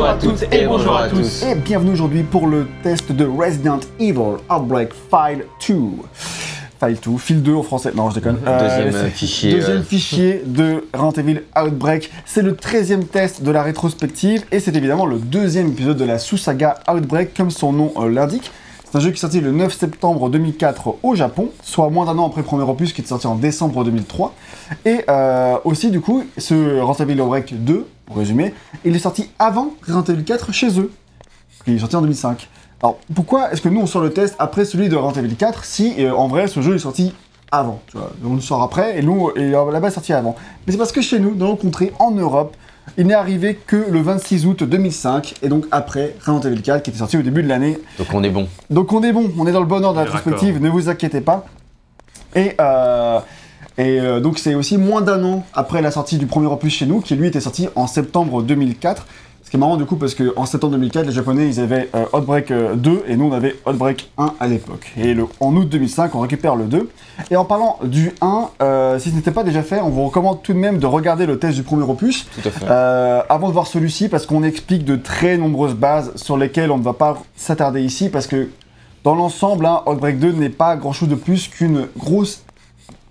Bonjour à toutes et bonjour à tous. Et bienvenue aujourd'hui pour le test de Resident Evil Outbreak File 2. File 2, file 2 en français. Non, je déconne. Deuxième c'est- fichier, Deuxième euh. fichier de Resident Evil Outbreak. C'est le 13e test de la rétrospective et c'est évidemment le deuxième épisode de la sous-saga Outbreak, comme son nom euh, l'indique. C'est un jeu qui est sorti le 9 septembre 2004 au Japon, soit moins d'un an après le premier opus qui est sorti en décembre 2003. Et euh, aussi, du coup, ce Resident Evil Outbreak 2, pour résumer, il est sorti avant Resident Evil 4 chez eux. Il est sorti en 2005. Alors, pourquoi est-ce que nous on sort le test après celui de Resident Evil 4 si euh, en vrai ce jeu est sorti avant tu vois? On le sort après et nous, et euh, là-bas est sorti avant. Mais c'est parce que chez nous, dans nos contrées, en Europe, il n'est arrivé que le 26 août 2005 et donc après Resident Evil 4 qui était sorti au début de l'année Donc on est bon. donc on est bon, on est dans le bon ordre de la rétrospective, ne vous inquiétez pas. Et, euh, et euh, donc c'est aussi moins d'un an après la sortie du premier opus chez nous, qui lui était sorti en septembre 2004. Ce qui est marrant du coup parce qu'en septembre 2004, les Japonais ils avaient euh, Outbreak euh, 2 et nous on avait Outbreak 1 à l'époque. Et le, en août 2005, on récupère le 2. Et en parlant du 1, euh, si ce n'était pas déjà fait, on vous recommande tout de même de regarder le test du premier opus. Tout à fait. Euh, avant de voir celui-ci, parce qu'on explique de très nombreuses bases sur lesquelles on ne va pas s'attarder ici, parce que dans l'ensemble, hein, Outbreak 2 n'est pas grand-chose de plus qu'une grosse,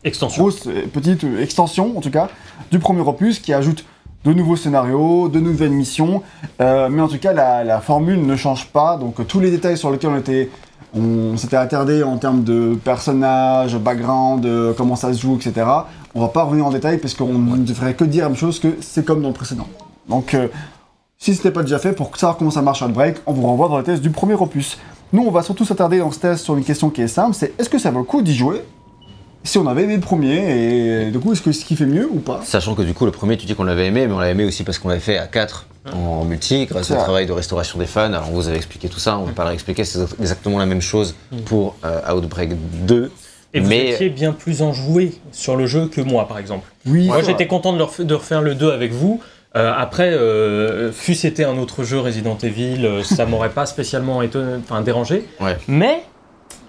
Extension. grosse euh, petite euh, extension, en tout cas, du premier opus, qui ajoute de nouveaux scénarios, de nouvelles missions, euh, mais en tout cas, la, la formule ne change pas, donc tous les détails sur lesquels on était... On s'était attardé en termes de personnages, background, euh, comment ça se joue, etc. On va pas revenir en détail parce qu'on ne devrait que dire la même chose que c'est comme dans le précédent. Donc, euh, si ce n'était pas déjà fait, pour savoir comment ça marche Outbreak, on vous renvoie dans le test du premier opus. Nous, on va surtout s'attarder dans ce test sur une question qui est simple, c'est est-ce que ça vaut le coup d'y jouer si on avait aimé le premier, et du coup, est-ce que ce qui fait mieux ou pas? Sachant que du coup, le premier, tu dis qu'on l'avait aimé, mais on l'avait aimé aussi parce qu'on l'avait fait à 4 en multi, grâce au vrai. travail de restauration des fans. Alors, on vous avait expliqué tout ça, on va pas le réexpliquer, c'est exactement la même chose pour euh, Outbreak 2. Et vous mais étiez bien plus enjoué sur le jeu que moi, par exemple. Oui, Moi, j'étais content de, refaire le 2 avec vous. Euh, après, euh, fût c'était un autre jeu Resident Evil, euh, ça m'aurait pas spécialement étonné, enfin dérangé. Ouais. Mais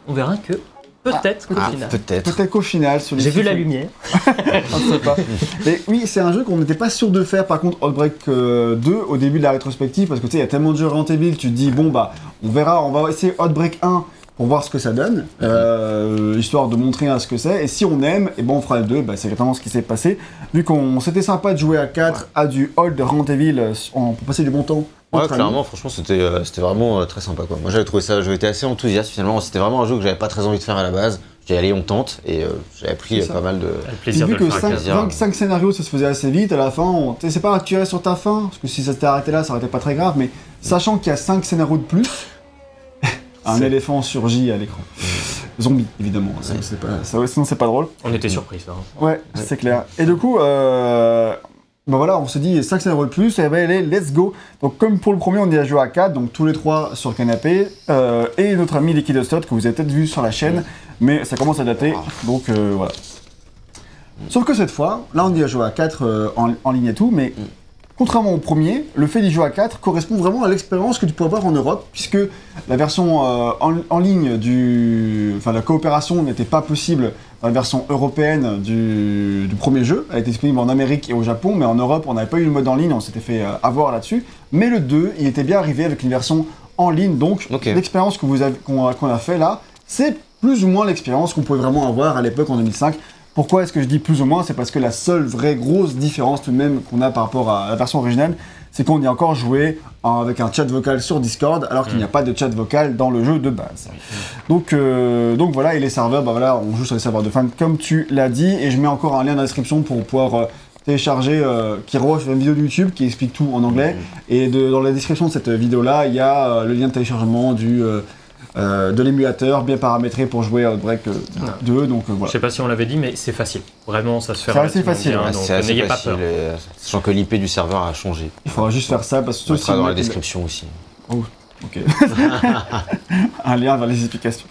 on verra que peut-être qu'au ah, final. peut-être. Peut-être qu'au final, J'ai vu la lumière. On ne sait pas. Mais oui, c'est un jeu qu'on n'était pas sûr de faire par contre Outbreak euh, 2 au début de la rétrospective parce que tu sais, il y a tellement de jeux Evil, tu te dis bon bah on verra, on va essayer Outbreak 1 pour voir ce que ça donne, euh, histoire de montrer à ce que c'est. Et si on aime, et bon on fera le 2, bah, c'est exactement ce qui s'est passé. Vu qu'on c'était sympa de jouer à 4 à du old Resident Evil, euh, on peut passer du bon temps. Ouais, entre amis. clairement, franchement, c'était euh, c'était vraiment euh, très sympa. Quoi. Moi, j'avais trouvé ça, j'avais été assez enthousiaste finalement. C'était vraiment un jeu que j'avais pas très envie de faire à la base. J'ai allé, on tente, et euh, j'avais ça. pas mal de. Le plaisir de vu que faire. 5, avec plaisir. 5 scénarios ça se faisait assez vite, à la fin, on... tu sais, c'est pas à tirer sur ta fin, parce que si ça s'était arrêté là, ça aurait été pas très grave, mais sachant qu'il y a 5 scénarios de plus, un éléphant surgit à l'écran. Zombie, évidemment, ça, c'est pas, ça, ouais, sinon c'est pas drôle. On était surpris, ça. hein. Ouais, c'est clair. Et du coup, euh, bah voilà, on se dit 5 scénarios de plus, et ben allez, let's go. Donc comme pour le premier, on y a joué à 4, donc tous les trois sur le canapé, euh, et notre ami Liquid Stot que vous avez peut-être vu sur la chaîne, mais ça commence à dater, donc euh, voilà. Sauf que cette fois, là on y a joué à 4 en, en ligne et tout, mais contrairement au premier, le fait d'y jouer à 4 correspond vraiment à l'expérience que tu peux avoir en Europe, puisque la version euh, en, en ligne du. Enfin, la coopération n'était pas possible dans la version européenne du, du premier jeu. Elle était disponible en Amérique et au Japon, mais en Europe, on n'avait pas eu le mode en ligne, on s'était fait euh, avoir là-dessus. Mais le 2, il était bien arrivé avec une version en ligne, donc l'expérience qu'on a fait là, c'est plus ou moins l'expérience qu'on pouvait vraiment avoir à l'époque en 2005. Pourquoi est-ce que je dis plus ou moins? C'est parce que la seule vraie grosse différence tout de même qu'on a par rapport à la version originale, c'est qu'on y a encore joué en- avec un chat vocal sur Discord, alors qu'il n'y a pas de chat vocal dans le jeu de base. Donc, euh, donc voilà, et les serveurs, bah voilà, on joue sur les serveurs de fans comme tu l'as dit, et je mets encore un lien dans la description pour pouvoir euh, télécharger, euh, qui une vidéo de YouTube qui explique tout en anglais. Et de- dans la description de cette vidéo-là, il y a euh, le lien de téléchargement du, euh, euh, de l'émulateur bien paramétré pour jouer à Outbreak euh, 2. Donc euh, Je voilà. sais pas si on l'avait dit, mais c'est facile. Vraiment, ça se fait C'est assez facile, bien, donc n'ayez pas facile, peur. euh, sachant que l'IP du serveur a changé. Il faudra juste faire ça parce que On mettra dans la description aussi. Ok. un lien vers les explications.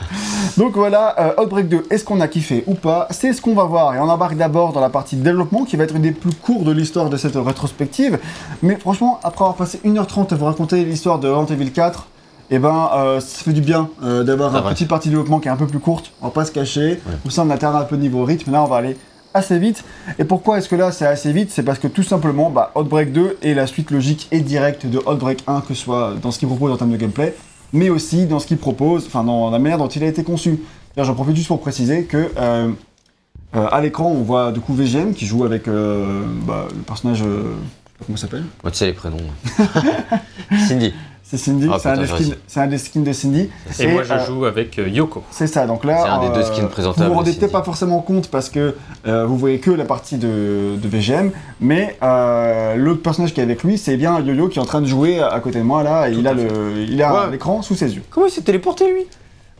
Donc voilà, euh, Outbreak 2, est-ce qu'on a kiffé ou pas? C'est ce qu'on va voir. Et on embarque d'abord dans la partie développement qui va être une des plus courtes de l'histoire de cette rétrospective. Mais franchement, après avoir passé 1h30 à vous raconter l'histoire de Resident Evil 4, eh ben, euh, ça fait du bien euh, d'avoir une petite partie de développement qui est un peu plus courte. On va pas se cacher. Comme ça, on alterne un peu niveau rythme. Là, on va aller assez vite. Et pourquoi est-ce que là c'est assez vite? C'est parce que tout simplement, bah, Outbreak 2 est la suite logique et directe de Outbreak 1, que ce soit dans ce qu'il propose en termes de gameplay, mais aussi dans ce qu'il propose, enfin dans la manière dont il a été conçu. D'ailleurs, j'en profite juste pour préciser que euh, à l'écran, on voit du coup VGM qui joue avec bah, le personnage, comment s'appelle Moi, tu sais les prénoms. Cindy. C'est Cindy, Ah, c'est un, un des skins de Cindy. Et, Et, moi, je euh, joue avec euh, Yoko. C'est ça, donc là, C'est un des deux euh, skins présentables Vous vous rendez de peut-être pas forcément compte parce que euh, vous voyez que la partie de, de VGM, mais euh, l'autre personnage qui est avec lui, c'est bien Yo-Yo qui est en train de jouer à côté de moi là, et il a le, il a Ouais. l'écran sous ses yeux. Comment il s'est téléporté lui?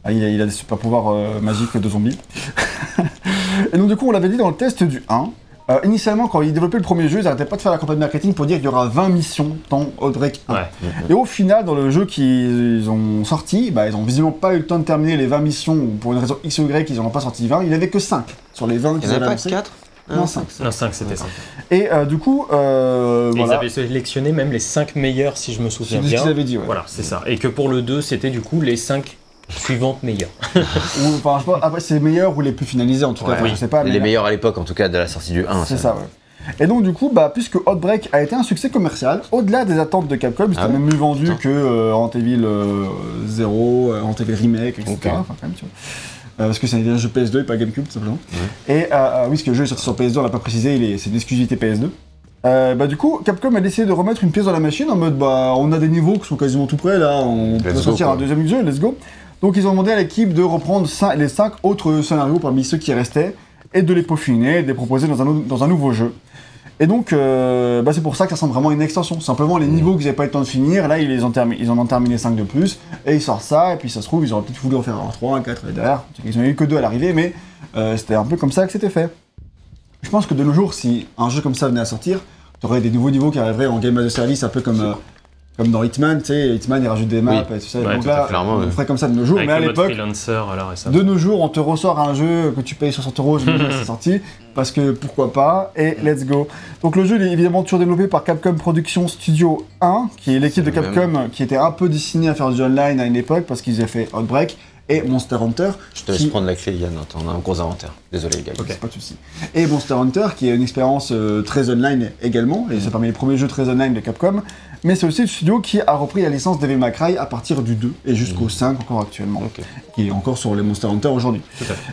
Ah, il, a, il a des super pouvoirs euh, magiques de zombie. et donc du coup, on l'avait dit dans le test du 1. Euh, initialement, quand ils développaient le premier jeu, ils n'arrêtaient pas de faire la campagne marketing pour dire qu'il y aura 20 missions dans Outbreak 1. Ouais. Et au final, dans le jeu qu'ils ont sorti, bah, ils ont visiblement pas eu le temps de terminer les 20 missions, ou pour une raison X ou Y, ils n'en ont pas sorti 20. Il n'y avait que 5 sur les 20 Il qu'ils avaient a pas annoncés. 4 Non, 5. Non, 5, c'était ça. Et euh, du coup, euh, Et voilà. Ils avaient sélectionné même les 5 meilleurs, si je me C'est souviens ce bien. qu'ils avaient dit, ouais. Voilà, c'est ça. Et que pour le 2, c'était du coup les 5 suivantes meilleures. Ou, enfin, je sais pas, après, c'est les meilleurs ou les plus finalisés en tout cas, Ouais. enfin, je sais pas. mais Les là- meilleurs à l'époque, en tout cas, de la sortie du 1. C'est ça, ouais. Et donc du coup, bah, puisque Outbreak a été un succès commercial, au-delà des attentes de Capcom, c'était Ah même mieux vendu Putain. que euh, Evil euh, 0, euh, Resident Evil Remake, etc. Ok. Enfin, quand même, tu vois. Euh, parce que c'est un jeu PS2 et pas GameCube, tout simplement. Et euh, euh, oui, parce que le jeu est sorti sur PS2, on l'a pas précisé, il est- c'est une exclusivité PS2. Euh, bah, du coup, Capcom a décidé de remettre une pièce dans la machine en mode bah on a des niveaux qui sont quasiment tout prêts là, on peut go, sortir quoi. un deuxième jeu, let's go. Donc ils ont demandé à l'équipe de reprendre les 5 autres scénarios parmi ceux qui restaient et de les peaufiner et de les proposer dans un, dans un nouveau jeu. Et donc, euh, bah, c'est pour ça que ça ressemble vraiment une extension. Simplement, les niveaux qu'ils n'avaient pas eu le temps de finir, là, ils, les ont ils en ont terminé 5 de plus, et ils sortent ça, et puis ça se trouve, ils auraient peut-être voulu en faire un 3, un 4, et derrière. Ils n'en ont eu que 2 à l'arrivée, mais euh, c'était un peu comme ça que c'était fait. Je pense que de nos jours, si un jeu comme ça venait à sortir, tu aurais des nouveaux niveaux qui arriveraient en game as a service, un peu comme, euh, comme dans Hitman, tu sais, Hitman, il rajoute des maps Oui. et tout ça. Ouais, donc tout là, on ouais. ferait comme ça de nos jours, Avec mais à l'époque, de nos jours, on te ressort un jeu que tu payes 60 euros, c'est sorti, parce que pourquoi pas, et let's go. Donc le jeu il est évidemment toujours développé par Capcom Productions Studio 1, qui est l'équipe de Capcom qui était un peu destinée à faire du online à une époque, parce qu'ils avaient fait Outbreak et Monster Hunter. Je te laisse qui- prendre la clé, Yann. On a un gros inventaire. Désolé, les gars. c'est pas de souci. Et Monster Hunter, qui est une expérience euh, très online également, et c'est parmi les premiers jeux très online de Capcom, mais c'est aussi le studio qui a repris la licence Devil May Cry à partir du 2 et jusqu'au 5 encore actuellement, Ok. qui est encore sur les Monster Hunter aujourd'hui.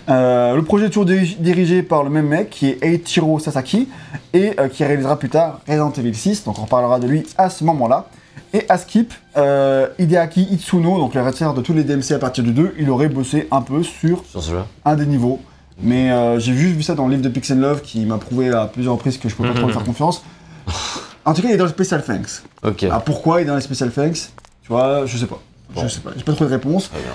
Euh, le projet est toujours diri- dirigé par le même mec, qui est Eiichiro Sasaki, et euh, qui réalisera plus tard Resident Evil 6, donc on reparlera de lui à ce moment-là. Et à Skip, euh, Hideaki Itsuno, donc le rédacteur de tous les DMC à partir du 2, il aurait bossé un peu sur un des niveaux. Mais j'ai juste vu ça dans le livre de Pixel Love qui m'a prouvé à plusieurs reprises que je peux pas trop lui faire confiance. En tout cas, il est dans le Special Thanks. Ok. Ah, pourquoi il est dans les Special Thanks? Tu vois, je sais pas. Je sais pas, j'ai pas trop de réponse. Très bien.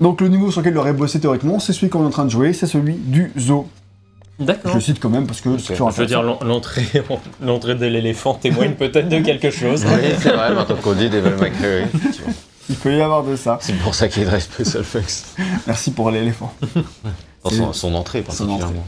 Donc le niveau sur lequel il aurait bossé théoriquement, c'est celui qu'on est en train de jouer, c'est celui du zoo. Je D'accord. le cite quand même parce que c'est toujours Je veux dire, intéressant. l'en- l'entrée, l'entrée de l'éléphant témoigne peut-être de quelque chose. Oui, c'est vrai, maintenant qu'on dit Devil May Cry, oui, effectivement. Il peut y avoir de ça. C'est pour ça qu'il est dans Special Effects. Merci pour l'éléphant. Dans son, son entrée, Son particulièrement.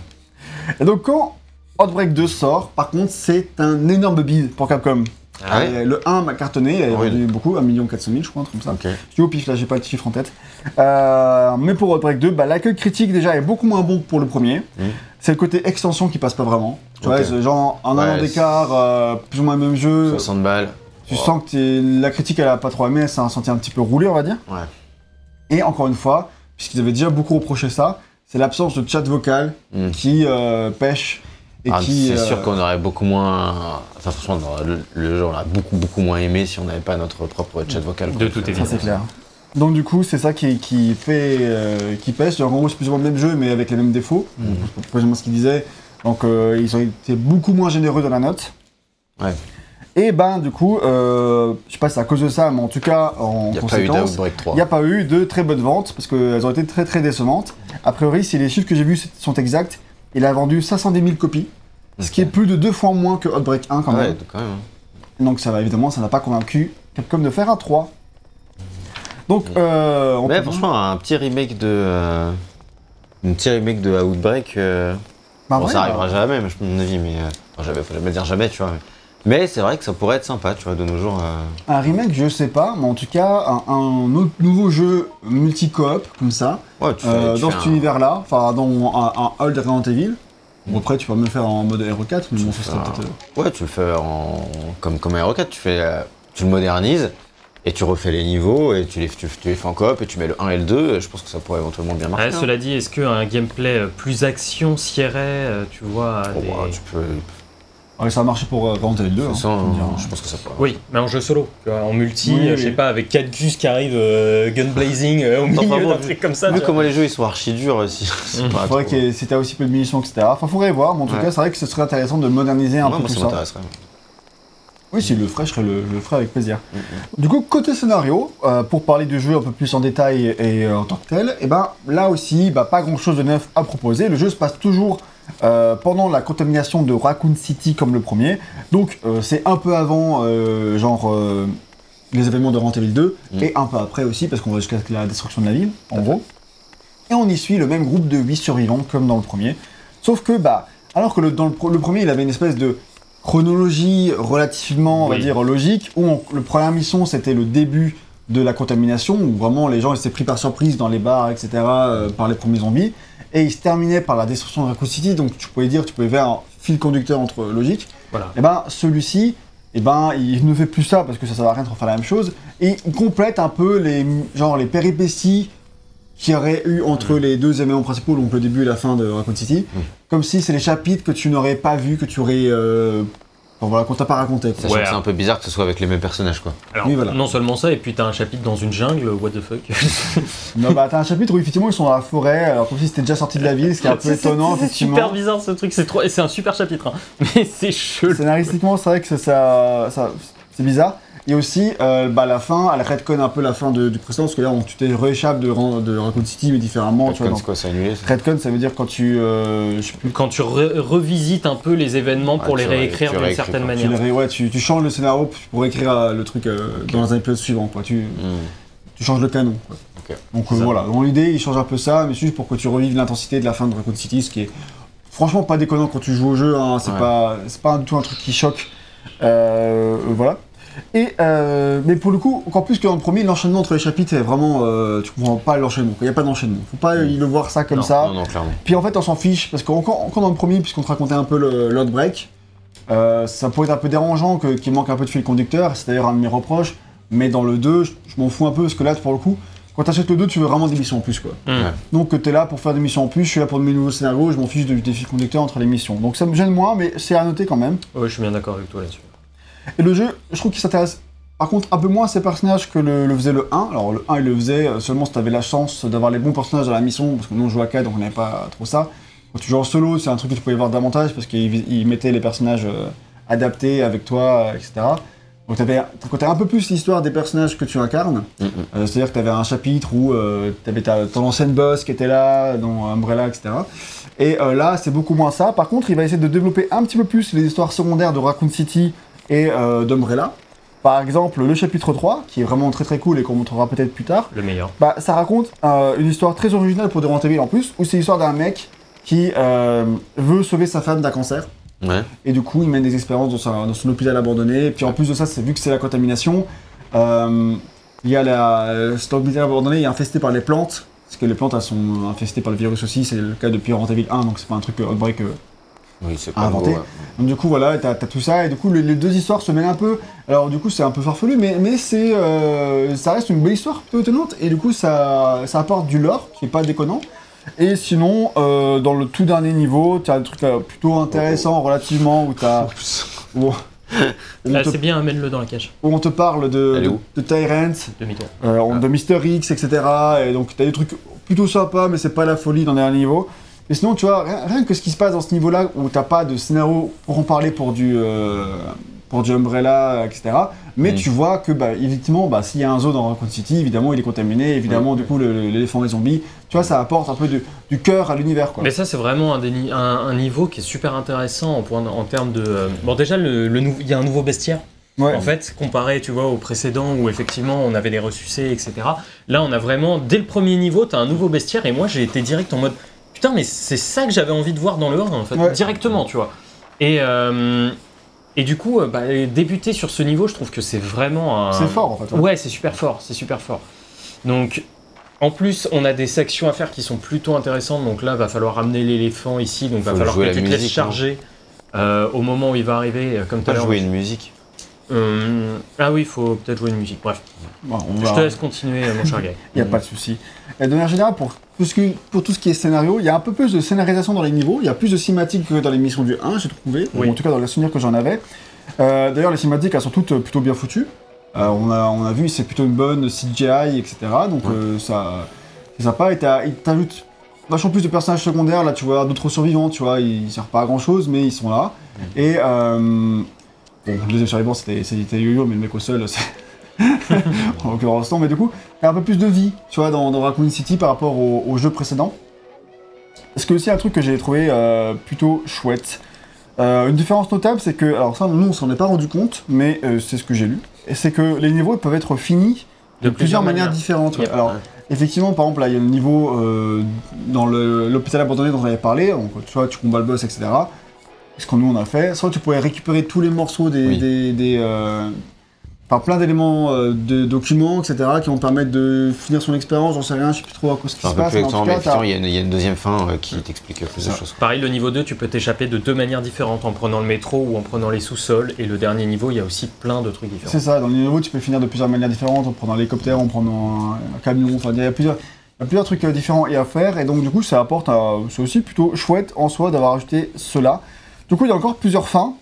Et donc quand Outbreak 2 sort, par contre, c'est un énorme bid pour Capcom. Ah ouais Et le 1 m'a cartonné, il a Oui. vendu beaucoup, 1 400 000 je crois, un truc comme ça. Ok. Je dis au pif là, j'ai pas le chiffre en tête. Euh, mais pour Outbreak 2, bah, l'accueil critique déjà est beaucoup moins bon que pour le premier. Mhm. C'est le côté extension qui passe pas vraiment. Tu vois, genre un Ouais, an d'écart, euh, plus ou moins le même jeu. 60 balles. Tu sens que la critique elle a pas trop aimé, ça a senti un petit peu roulé on va dire. Ouais. Et encore une fois, puisqu'ils avaient déjà beaucoup reproché ça, c'est l'absence de chat vocal Mm. qui euh, pêche et Ah, qui. c'est euh, sûr qu'on aurait beaucoup moins. Enfin, franchement, le, le jeu, on l'aurait beaucoup, beaucoup moins aimé si on n'avait pas notre propre chat vocal. De toute Ça évidence. c'est clair. Donc du coup, c'est ça qui, qui fait, euh, qui pêche. En gros, c'est plus ou moins le même jeu, mais avec les mêmes défauts. Précisément ce qu'il disait. Donc euh, ils ont été beaucoup moins généreux dans la note. Ouais. Et ben du coup, euh, je sais pas si c'est à cause de ça, mais en tout cas en n'y a conséquence, d'Outbreak 3. il n'y a pas eu de très bonnes ventes parce qu'elles ont été très très décevantes. A priori, si les chiffres que j'ai vus sont exacts, il a vendu 510 000 copies, ce qui est plus de deux fois moins que Outbreak 1 quand même. ouais, quand même. hein. Donc ça va évidemment, ça n'a pas convaincu Capcom de faire un 3. Donc, euh, on peut- franchement, un petit remake de. euh, Un petit remake de Outbreak. euh, Bah bon, ouais, ça arrivera euh, jamais, à mon avis, mais. euh, enfin, jamais, faut jamais dire jamais, tu vois. Mais, mais c'est vrai que ça pourrait être sympa, tu vois, de nos jours. euh, Un remake, je sais pas, mais en tout cas, un, un autre nouveau jeu multi-coop, comme ça, Ouais, tu fais, euh, tu dans cet un- univers-là, enfin, dans un, un Old Resident Evil, Bon, après, tu peux même le faire en mode Hero 4, mais bon, ça serait peut-être. euh, Ouais, tu le fais en... comme, comme un Hero 4, tu, fais, euh, tu le modernises et tu refais les niveaux et tu les, tu, tu les fais en coop et tu mets le 1 et le 2. et Je pense que ça pourrait éventuellement bien marcher. Ouais, hein. cela dit, est-ce qu'un gameplay plus action sierait, euh, tu vois, Oh, des- bah, tu peux. Ouais, ça a marché pour euh, Resident Evil 2. hein, me diras. je pense que ça pourrait. Oui, mais en jeu solo, tu vois, en multi, Oui, euh, je sais oui. pas, avec 4 gus qui arrivent euh, gun blazing euh, au milieu Enfin, bon, d'un vu- truc comme ça. Vu tu vois. comment les jeux ils sont archi durs aussi. c'est Mhm. pas C'est vrai trop- que c'était aussi peu de munitions, etc. Enfin, faudrait voir, mais en tout Ouais. cas, c'est vrai que ce serait intéressant de moderniser un Ouais, peu moi tout ça ça. m'intéresserait. Oui, s'il le ferait, je, serais le, je le ferais avec plaisir. Mhm. Du coup, côté scénario, euh, pour parler du jeu un peu plus en détail et, et, euh, en tant que tel, et ben là aussi, bah, pas grand chose de neuf à proposer. Le jeu se passe toujours euh, pendant la contamination de Raccoon City comme le premier. Donc, euh, c'est un peu avant, euh, genre, les événements de Evil 2, Mhm. et un peu après aussi, parce qu'on va jusqu'à la destruction de la ville, en gros. Et on y suit le même groupe de 8 survivants comme dans le premier. Sauf que, bah, alors que le- dans le, premier, il avait une espèce de chronologie relativement, on va Oui. dire, logique, où on- le première mission, c'était le début de la contamination, où vraiment les gens étaient pris par surprise dans les bars, etc., euh, par les premiers zombies. Et il se terminait par la destruction de Raccoon City, donc tu pouvais dire, tu pouvais faire un fil conducteur entre logique. Voilà. Et ben celui-ci, et ben il ne fait plus ça parce que ça sert à rien de refaire la même chose. Et il complète un peu les genre les péripéties qu'il y aurait eu entre les deux éléments principaux, donc le début et la fin de Raccoon City. Mm. Comme si c'est les chapitres que tu n'aurais pas vus, que tu aurais, euh, enfin, voilà, qu'on t'a pas raconté. quoi. Sachant Ouais. que c'est un peu bizarre que ce soit avec les mêmes personnages quoi. Alors, Oui, voilà. non seulement ça, et puis t'as un chapitre dans une jungle, what the fuck. non, bah t'as un chapitre où effectivement ils sont dans la forêt, alors comme si c'était déjà sorti de la ville, ce qui est un peu C'est- c'est- étonnant C'est effectivement. super bizarre ce truc, c'est trop... et c'est un super chapitre, hein. mais c'est chelou. Scénaristiquement, c'est vrai que ça, ça, ça- c'est bizarre. Et aussi, euh, bah, la fin, elle redconne un peu la fin de- du précédent, parce que là, on, tu t'es rééchappé de, de Raccoon City, mais différemment. tu Redcon, c'est quoi, c'est annulé ça Redcon, ça veut dire quand tu, euh, je Quand tu re- revisites un peu les événements pour Ouais, les tu ré- réécrire tu d'une certaine tu, manière. ré- ouais, tu, tu changes le scénario pour écrire euh, le truc euh, dans un épisode suivant. Quoi. Tu, Hmm. tu changes le canon. quoi. Donc euh, voilà, dans l'idée, il change un peu ça, mais c'est juste pour que tu revives l'intensité de la fin de Raccoon City, ce qui est franchement pas déconnant quand tu joues au jeu. hein, c'est Ouais. pas, c'est pas du tout un truc qui choque. Euh, voilà. Et euh, mais pour le coup, encore plus que dans le premier, l'enchaînement entre les chapitres est vraiment, euh, tu comprends pas l'enchaînement. Il y a pas d'enchaînement. Faut pas Mm. le voir ça comme Non, ça. Non, non, clairement. Puis en fait, on s'en fiche, parce qu'encore encore dans le premier, puisqu'on te racontait un peu le l'outbreak, euh, ça pourrait être un peu dérangeant que- qu'il manque un peu de fil conducteur, c'est d'ailleurs un de mes reproches, mais dans le 2, je, je m'en fous un peu, parce que là, pour le coup, quand t'achètes le 2, tu veux vraiment des missions en plus, quoi. Ouais. Donc t'es là pour faire des missions en plus, je suis là pour de mes nouveaux scénarios, je m'en fiche de- des fils conducteurs entre les missions. Donc ça me gêne moins, mais c'est à noter quand même. Ouais, je suis bien d'accord avec toi là-dessus. Et le jeu, je trouve qu'il s'intéresse par contre un peu moins à ces personnages que le, le faisait le 1. Alors le 1 il le faisait euh, seulement si t'avais la chance d'avoir les bons personnages dans la mission, parce que nous on joue à 4 donc on n'avait pas trop ça. Quand tu joues en solo, c'est un truc que tu pouvais voir davantage parce qu'il il mettait les personnages euh, adaptés avec toi, euh, etc. Donc t'avais t'avais un peu plus l'histoire des personnages que tu incarnes. Hmm. Euh, C'est-à-dire que tu avais un chapitre où euh, tu avais ta, ton ancienne boss qui était là, dans Umbrella, etc. Et euh, là, c'est beaucoup moins ça. Par contre, il va essayer de développer un petit peu plus les histoires secondaires de Raccoon City et euh, d'Umbrella. Par exemple, le chapitre 3, qui est vraiment très très cool et qu'on montrera peut-être plus tard, Le meilleur. bah, ça raconte euh, une histoire très originale pour Evil en plus, où c'est l'histoire d'un mec qui euh, veut sauver sa femme d'un cancer. Ouais. Et du coup, il mène des expériences dans, sa- dans son hôpital abandonné. Et puis en plus de ça, vu que c'est la contamination, euh, il y a la, cet hôpital abandonné est infesté par les plantes. Parce que les plantes elles sont infestées par le virus aussi. C'est le cas depuis Evil 1, donc c'est pas un truc euh, Outbreak. Oui, c'est pas Inventé. nouveau, ouais. Donc du coup, voilà, t'as as tout ça. Et du coup, le- les deux histoires se mêlent un peu. Alors du coup, c'est un peu farfelu, mais, mais c'est, euh, ça reste une belle histoire plutôt étonnante. Et du coup, ça, ça apporte du lore qui est pas déconnant. Et sinon, euh, dans le tout dernier niveau, tu as des trucs euh, plutôt intéressants relativement où t'as. où- Là, te- c'est bien, amène-le dans la cage. où on te parle de, de, de Tyrant, euh, on- Ah. de Mister X, etc. Et donc t'as des trucs plutôt sympas, mais c'est pas la folie dans les derniers niveaux. Et sinon, tu vois, rien, rien que ce qui se passe dans ce niveau-là, où t'as pas de scénario pour en parler pour du, euh, pour du Umbrella, etc. Mais Mm. tu vois que, bah, effectivement, bah, s'il y a un zoo dans Raccoon City, évidemment, il est contaminé, évidemment, Mm. du coup, l'éléphant et zombies, tu vois, ça apporte un peu de- du cœur à l'univers, quoi. Mais ça, c'est vraiment un, des ni- un, un niveau qui est super intéressant en, point, en termes de. euh, Bon, déjà, le, il y a un nouveau bestiaire. Ouais. En fait, comparé, tu vois, au précédent où effectivement on avait les ressucés, etc. Là, on a vraiment, dès le premier niveau, t'as un nouveau bestiaire et moi j'ai été direct en mode putain, mais c'est ça que j'avais envie de voir dans le 1 en fait, Ouais. directement, tu vois. Et, euh, et du coup, euh, bah, débuter sur ce niveau, je trouve que c'est vraiment un. C'est fort, en fait. ouais. Ouais, c'est super fort, c'est super fort. Donc, En plus, on a des sections à faire qui sont plutôt intéressantes. Donc là, va falloir ramener l'éléphant ici. Donc va Faut falloir jouer que tu te laisses hein. charger euh, au moment où il va arriver, comme tout à l'heure. jouer une musique. Euh, ah oui, il faut peut-être jouer une musique. Bref, Bon, on je va- te laisse continuer, mon cher gars. Il n'y a pas de souci. Et de manière générale, pour tout, ce qui, pour tout ce qui est scénario, il y a un peu plus de scénarisation dans les niveaux. Il y a plus de cinématiques que dans les missions du 1, j'ai trouvé. Oui. Ou en tout cas, dans les souvenirs que j'en avais. Euh, D'ailleurs, les cinématiques, elles sont toutes euh, plutôt bien foutues. Euh, on, a, on a vu, c'est plutôt une bonne CGI, etc. Donc, Ouais. euh, ça, c'est sympa. Et t'as- il t'ajoute vachement plus de personnages secondaires. Là, tu vois d'autres survivants, tu vois, ils servent pas à grand chose, mais ils sont là. Et. Bon, le deuxième survivant, c'était Yo-Yo, mais le mec au sol, c'est. en l'occurrence, non, mais du coup, il y a un peu plus de vie, tu vois, dans, dans Raccoon City par rapport au, au jeu précédent. Ce qui est aussi un truc que j'ai trouvé euh, plutôt chouette. Euh, une différence notable, c'est que, alors ça, nous, on s'en est pas rendu compte, mais euh, c'est ce que j'ai lu, et c'est que les niveaux peuvent être finis de, plusieurs, manières, différentes. Yep. Alors, effectivement, par exemple, là, il y a le niveau dans l'hôpital abandonné dont on avait parlé, donc soit tu combats le boss, etc. Ce qu'on nous on a fait, soit tu pourrais récupérer tous les morceaux des, Oui. des, des, enfin, plein d'éléments euh, de documents, etc. qui vont permettre de finir son expérience, j'en sais rien, je sais plus trop à quoi ce qui se passe, plus mais en exactement, tout mais cas, effectivement, t'as- il y, a une- il y a une deuxième fin euh, qui t'explique plus de choses. Pareil, le niveau 2, tu peux t'échapper de deux manières différentes, en prenant le métro ou en prenant les sous-sols. Et le dernier niveau, il y a aussi plein de trucs différents. C'est ça, dans les niveaux, tu peux finir de plusieurs manières différentes, en prenant un hélicoptère, en prenant un, camion, enfin, il y a plusieurs, il y a plusieurs trucs euh, différents et à faire, et donc du coup, ça apporte, à- c'est aussi plutôt chouette en soi d'avoir ajouté cela. Du coup, il y a encore plusieurs fins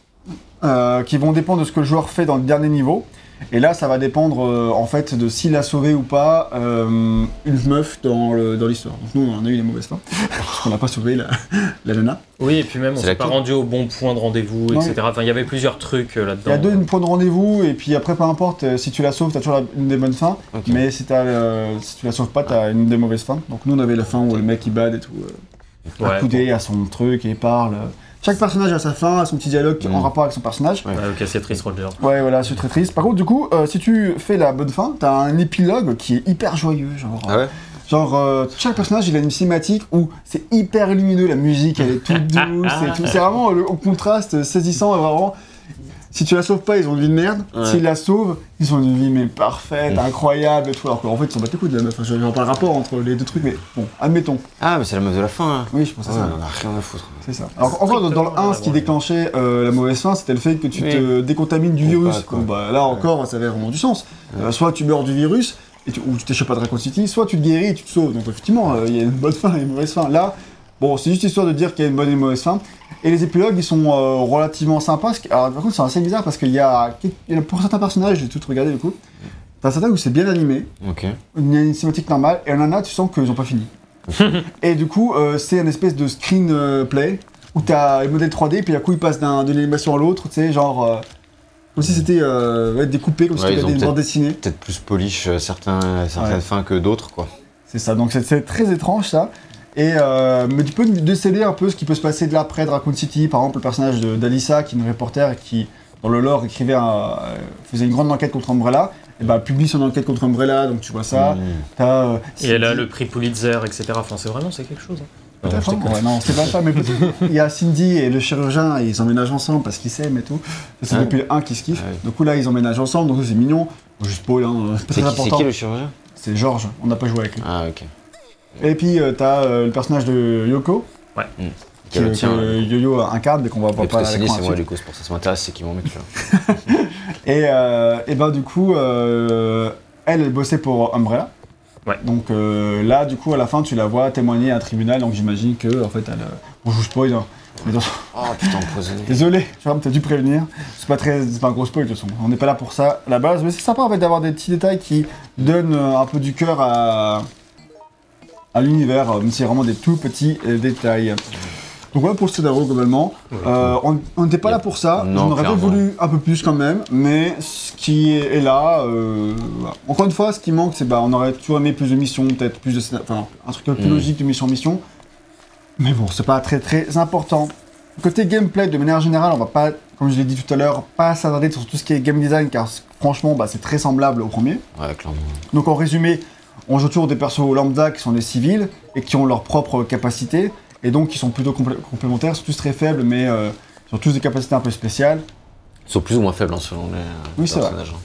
euh, qui vont dépendre de ce que le joueur fait dans le dernier niveau. Et là, ça va dépendre euh, en fait de s'il a sauvé ou pas euh, une meuf dans l'histoire. Donc nous, on a eu les mauvaises fins, parce qu'on n'a pas sauvé la, la nana. Oui, et puis même, on s'est pas rendu au bon point de rendez-vous, etc. Enfin, il y avait plusieurs trucs euh, là-dedans. Il y a deux points de rendez-vous, et puis après, peu importe, euh, si tu la sauves, t'as toujours la- une des bonnes fins. Mais si, euh, si tu la sauves pas, t'as une des mauvaises fins. Donc nous on avait la fin où le mec il bad et tout, euh, Ouais, accoudé à son truc et il parle. Chaque personnage a sa fin, a son petit dialogue en Mm. rapport avec son personnage. Ouais. Ouais, ok, c'est triste, Roger. Ouais voilà, c'est très triste. Par contre du coup, euh, si tu fais la bonne fin, t'as un épilogue qui est hyper joyeux, genre. Ah ouais Genre, euh, chaque personnage il a une cinématique où c'est hyper lumineux, la musique elle est toute douce et tout. C'est vraiment le au contraste saisissant et vraiment. Si tu la sauves pas, ils ont une vie de merde. Ouais. S'ils la sauvent, ils ont une vie mais parfaite, Mm. incroyable et tout. Alors qu'en fait, ils s'en battent les couilles de la meuf. Enfin, je vois pas le rapport entre les deux trucs, mais bon, admettons. Ah, mais c'est la meuf de la fin. hein. Oui, je pense à Ouais, ça. on a rien à foutre. C'est ça. Alors, en fait, dans, le 1, ce qui déclenchait euh, la mauvaise fin, c'était le fait que tu Oui. te décontamines du Ou virus. pas. Bon, bah, là encore, ça avait vraiment du sens. Euh, soit tu meurs du virus, et tu, ou tu t'échappes pas de Raccoon City, soit tu te guéris et tu te sauves. Donc effectivement, euh, il y a une bonne fin et une mauvaise fin. Là, bon, c'est juste histoire de dire qu'il y a une bonne et une mauvaise fin. Et les épilogues, ils sont euh, relativement sympas. Alors, par contre, c'est assez bizarre parce qu'il y a, il y a pour certains personnages, j'ai tout regardé du coup, t'as certains où c'est bien animé, Ok. il y a une cinématique normale, et y en a, tu sens qu'ils ont pas fini. et du coup, euh, c'est une espèce de screenplay où t'as les modèles 3D, puis à coup, ils passent d'un- d'une animation à l'autre, tu sais, genre. euh, comme si c'était euh, ouais, découpé, comme si Ouais, c'était ils ont une peut-être- bande dessinée. Peut-être plus polish euh, certains, certaines Ouais. fins que d'autres, quoi. C'est ça, donc c'est très étrange ça. Et euh, mais tu peux déceler un peu ce qui peut se passer de l'après de Raccoon City. Par exemple, le personnage d'Alissa, qui est une reporter et qui, dans le lore, écrivait un- euh, faisait une grande enquête contre Umbrella, et bah publie son enquête contre Umbrella, donc tu vois ça. Mm. T'as, euh, Et elle a le prix Pulitzer, etc. Enfin, c'est vraiment, c'est quelque chose. hein. Non, hein, ouais, non, c'est pas ça, mais. Il y a Cindy et le chirurgien, et ils emménagent ensemble parce qu'ils s'aiment et tout. C'est Ouais. depuis le 1 qu'ils se kiffent. Ouais. Du coup, là, ils emménagent ensemble, donc c'est mignon. Juste spoil, hein, c'est qui, c'est important. qui le chirurgien? C'est Georges, on n'a pas joué avec lui. Ah, ok. Et puis, euh, t'as euh, le personnage de Yoko, Qui que, le tien. que Yo-Yo incarne, mais qu'on va pas à Ciné, l'écran c'est moi, du coup, c'est pour ça que ça m'intéresse, c'est qui mon mec, là. Et, euh, et ben, du coup, euh, elle, elle bossait pour Umbrella. Ouais. Donc euh, là, du coup, à la fin, tu la vois témoigner à un tribunal, donc j'imagine que, en fait, elle. euh, Bon, je vous spoil, hein. Mais Oh putain, empoisonné. Désolé, Jérôme, t'as dû prévenir. C'est pas très, c'est pas un gros spoil de toute façon. On n'est pas là pour ça à la base, mais c'est sympa en fait d'avoir des petits détails qui donnent euh, un peu du cœur à, à l'univers, euh, si c'est vraiment des tout petits euh, détails. Donc voilà pour le scénario globalement. Euh, on n'était pas là pour ça. Non, On aurait clairement. voulu un peu plus quand même, mais ce qui est, est là, euh, voilà. encore une fois, ce qui manque, c'est bah on aurait toujours aimé plus de missions, peut-être plus de enfin un truc un peu plus Mm. logique de mission en mission. Mais bon, c'est pas très très important. Côté gameplay, de manière générale, on va pas, comme je l'ai dit tout à l'heure, pas s'attarder sur tout ce qui est game design, car franchement, bah, c'est très semblable au premier. Ouais, clairement. Donc en résumé, on joue toujours des persos lambda qui sont des civils et qui ont leurs propres capacités, et donc qui sont plutôt complé- complémentaires, sont tous très faibles, mais euh, ils ont tous des capacités un peu spéciales. Ils sont plus ou moins faibles hein, selon les Oui, vrai. personnages. hein.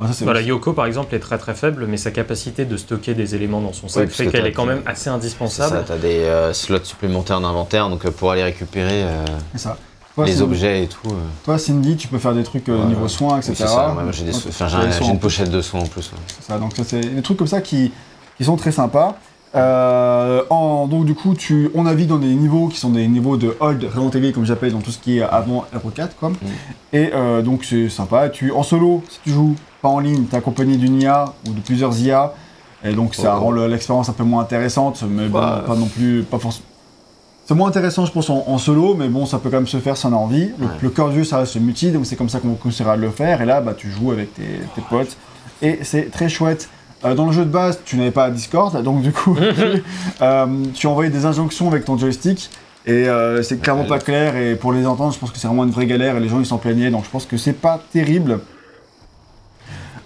Ah, ça, Voilà, Yoko par exemple est très très faible, mais sa capacité de stocker des éléments dans son sac parce fait que qu'elle est quand même assez indispensable. t'as des euh, slots supplémentaires d'inventaire, donc euh, pour aller récupérer euh, c'est ça. Toi, les objets et tout. euh, Toi, Cindy, tu peux faire des trucs euh, Ouais. niveau soins, etc. oui, c'est ça, ouais, moi, j'ai so- enfin, une pochette de soins en plus. ouais. C'est ça, donc c'est des trucs comme ça qui, qui sont très sympas. Euh, en- donc du coup, tu, on navigue dans des niveaux qui sont des niveaux de hold, Resident comme j'appelle, dans tout ce qui est avant RE4. Quoi. Et euh, donc c'est sympa. Tu, en solo, si tu joues pas en ligne, tu es accompagné d'une IA ou de plusieurs IA. Et donc ça Oh. rend le- l'expérience un peu moins intéressante, mais bon, pas non plus, pas forcément. C'est moins intéressant, je pense, en, en solo, mais bon, ça peut quand même se faire si on a envie. Le, Ouais. le cœur du jeu, ça reste multi, donc c'est comme ça qu'on conseillera de le faire. Et là, bah, tu joues avec tes, tes potes. Et c'est très chouette. Euh, dans le jeu de base, tu n'avais pas Discord, donc du coup, euh, tu envoyais des injonctions avec ton joystick. Et euh, c'est clairement pas clair, et pour les entendre, je pense que c'est vraiment une vraie galère, et les gens ils s'en plaignaient, donc je pense que c'est pas terrible.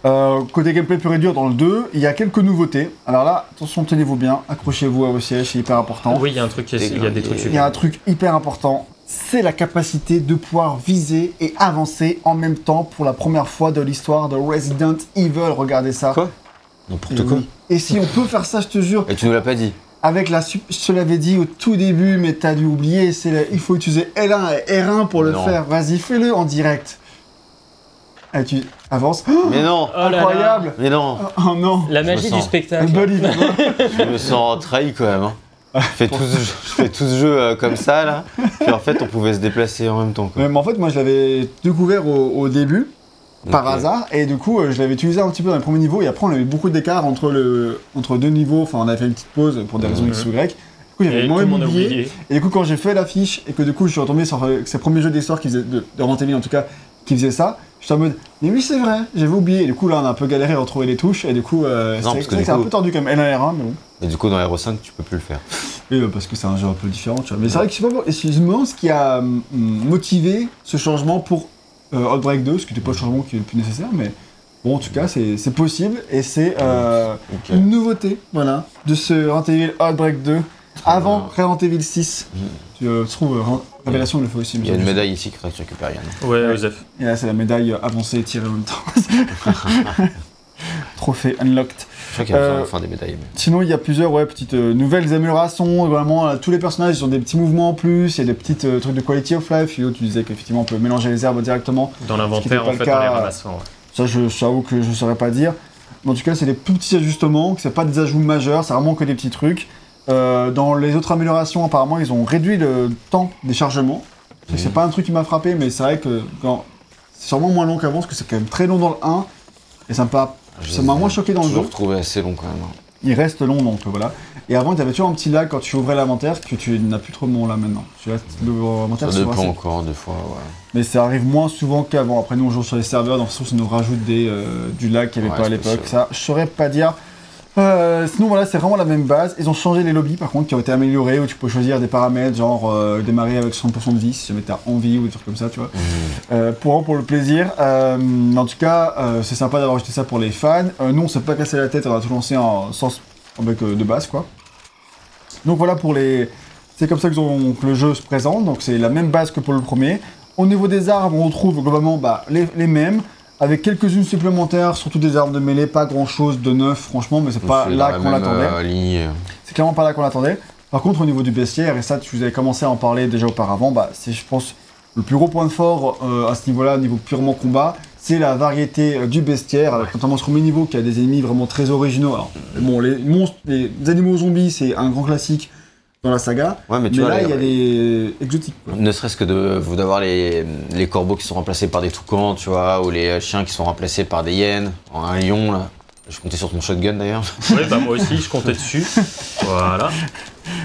Euh, côté gameplay pur et dur dans le 2, il y a quelques nouveautés. Alors là, attention, tenez-vous bien, accrochez-vous à vos sièges, c'est hyper important. Oui, il y a un truc, qui est- il y a des trucs Il y a un truc hyper important, c'est la capacité de pouvoir viser et avancer en même temps pour la première fois de l'histoire de Resident Evil. Regardez ça. Quoi? N'importe Et quoi. oui. Et si on peut faire ça, je te jure, Et tu nous l'as pas dit. avec la sup- je te l'avais dit au tout début, mais t'as dû oublier, c'est la- il faut utiliser L1 et R1 pour le Non. faire. Vas-y, fais-le en direct. Et tu avances. Oh, Mais non Oh là là. incroyable Mais non Oh non La magie du spectacle. Unbelievable. Je me sens trahi quand même. hein. Je fais tout ce jeu, je fais tout ce jeu euh, comme ça là. Puis en fait, on pouvait se déplacer en même temps. Quoi. Mais en fait, moi, je l'avais découvert au, au début, par hasard, et du coup, euh, je l'avais utilisé un petit peu dans les premiers niveaux, et après, on avait beaucoup d'écart entre, le, entre deux niveaux, enfin, on avait fait une petite pause pour des raisons Mhm. X ou Y. Du coup, j'avais le oublié. oublié. Et du coup, quand j'ai fait l'affiche, et que du coup, je suis retombé sur euh, ces premiers jeux d'histoire qui faisaient, de, de en tout cas, qui faisaient ça, j'étais en mode, mais oui, c'est vrai, j'avais oublié. Et du coup, là, on a un peu galéré à retrouver les touches, et du coup, euh, c'est un peu tordu comme L1R1, mais bon. Et du coup, dans Hero 5, tu peux plus le faire. Et, euh, parce que c'est un jeu un peu différent, tu vois. Mais c'est vrai que je sais pas, je me demande ce qui a hum, motivé ce changement pour Outbreak 2, ce qui n'était pas le changement qui est le plus nécessaire, mais bon, en tout cas, c'est c'est possible et c'est euh, une nouveauté, voilà, de ce Resident Outbreak 2 avant Resident Evil 6. Mhm. Tu euh, trouves, Révélation le fait aussi. Il y a une médaille ici que tu récupères, Yann. Ouais, Ouais. Joseph. Et là, c'est la médaille euh, avancée et tirée en même temps. Trophée unlocked. Crois qu'il y a besoin Euh, des médailles. mais- Sinon, il y a plusieurs ouais, petites euh, nouvelles améliorations. Vraiment, euh, tous les personnages ils ont des petits mouvements en plus. Il y a des petits euh, trucs de quality of life. Yo, tu disais qu'effectivement, on peut mélanger les herbes directement. Dans l'inventaire, fait pas en le fait, cas, on les ouais. Ça, je j'avoue que je ne saurais pas dire. Mais en tout cas, c'est des petits ajustements, que c'est pas des ajouts majeurs, c'est vraiment que des petits trucs. Euh, dans les autres améliorations, apparemment, ils ont réduit le temps des chargements. C'est Mhm. pas un truc qui m'a frappé, mais c'est vrai que quand... c'est sûrement moins long qu'avant, parce que c'est quand même très long dans le 1. Et ça m'a Je ça m'a moins choqué dans le toujours jeu. trouvé assez long quand même. hein. Il reste long, donc voilà. Et avant, tu avais toujours un petit lag quand tu ouvrais l'inventaire, que tu n'as plus trop de nom là maintenant. Tu restes l'inventaire Ça dépend assez- encore des fois. Ouais. Mais ça arrive moins souvent qu'avant. Après, nous, on joue sur les serveurs, donc ça nous rajoute des, euh, du lag qu'il n'y avait Ouais, pas à l'époque. Ça, je saurais pas dire. Euh, sinon, voilà, c'est vraiment la même base. Ils ont changé les lobbies, par contre, qui ont été améliorés, où tu peux choisir des paramètres, genre euh, démarrer avec 60% de vie, si jamais t'as envie, ou des trucs comme ça, tu vois. Mhm. Euh, pour, pour le plaisir. En tout cas, c'est sympa d'avoir ajouté ça pour les fans. Nous, on s'est pas cassé la tête, on a tout lancé en sens avec de base, quoi. Donc voilà pour les. C'est comme ça que, le jeu se présente. Donc c'est la même base que pour le premier. Au niveau des armes, on retrouve globalement bah, les, les mêmes, avec quelques-unes supplémentaires, surtout des armes de mêlée, pas grand-chose de neuf, franchement, mais c'est pas là qu'on l'attendait. euh. C'est clairement pas là qu'on l'attendait. Par contre, au niveau du bestiaire, et ça, tu vous avez commencé à en parler déjà auparavant, bah, c'est, je pense, le plus gros point fort euh, à ce niveau-là, au niveau purement combat, c'est la variété euh, du bestiaire, avec notamment sur mes niveaux, qui a des ennemis vraiment très originaux. Alors, bon, les monstres, les animaux zombies, c'est un grand classique dans la saga, Ouais, mais mais, tu vois, là, il y a des exotiques. quoi. Ne serait-ce que de vous d'avoir les, les corbeaux qui sont remplacés par des toucans, tu vois, ou les chiens qui sont remplacés par des hyènes, en un lion là. Je comptais sur ton shotgun d'ailleurs. Ouais, bah moi aussi, je comptais dessus. Voilà.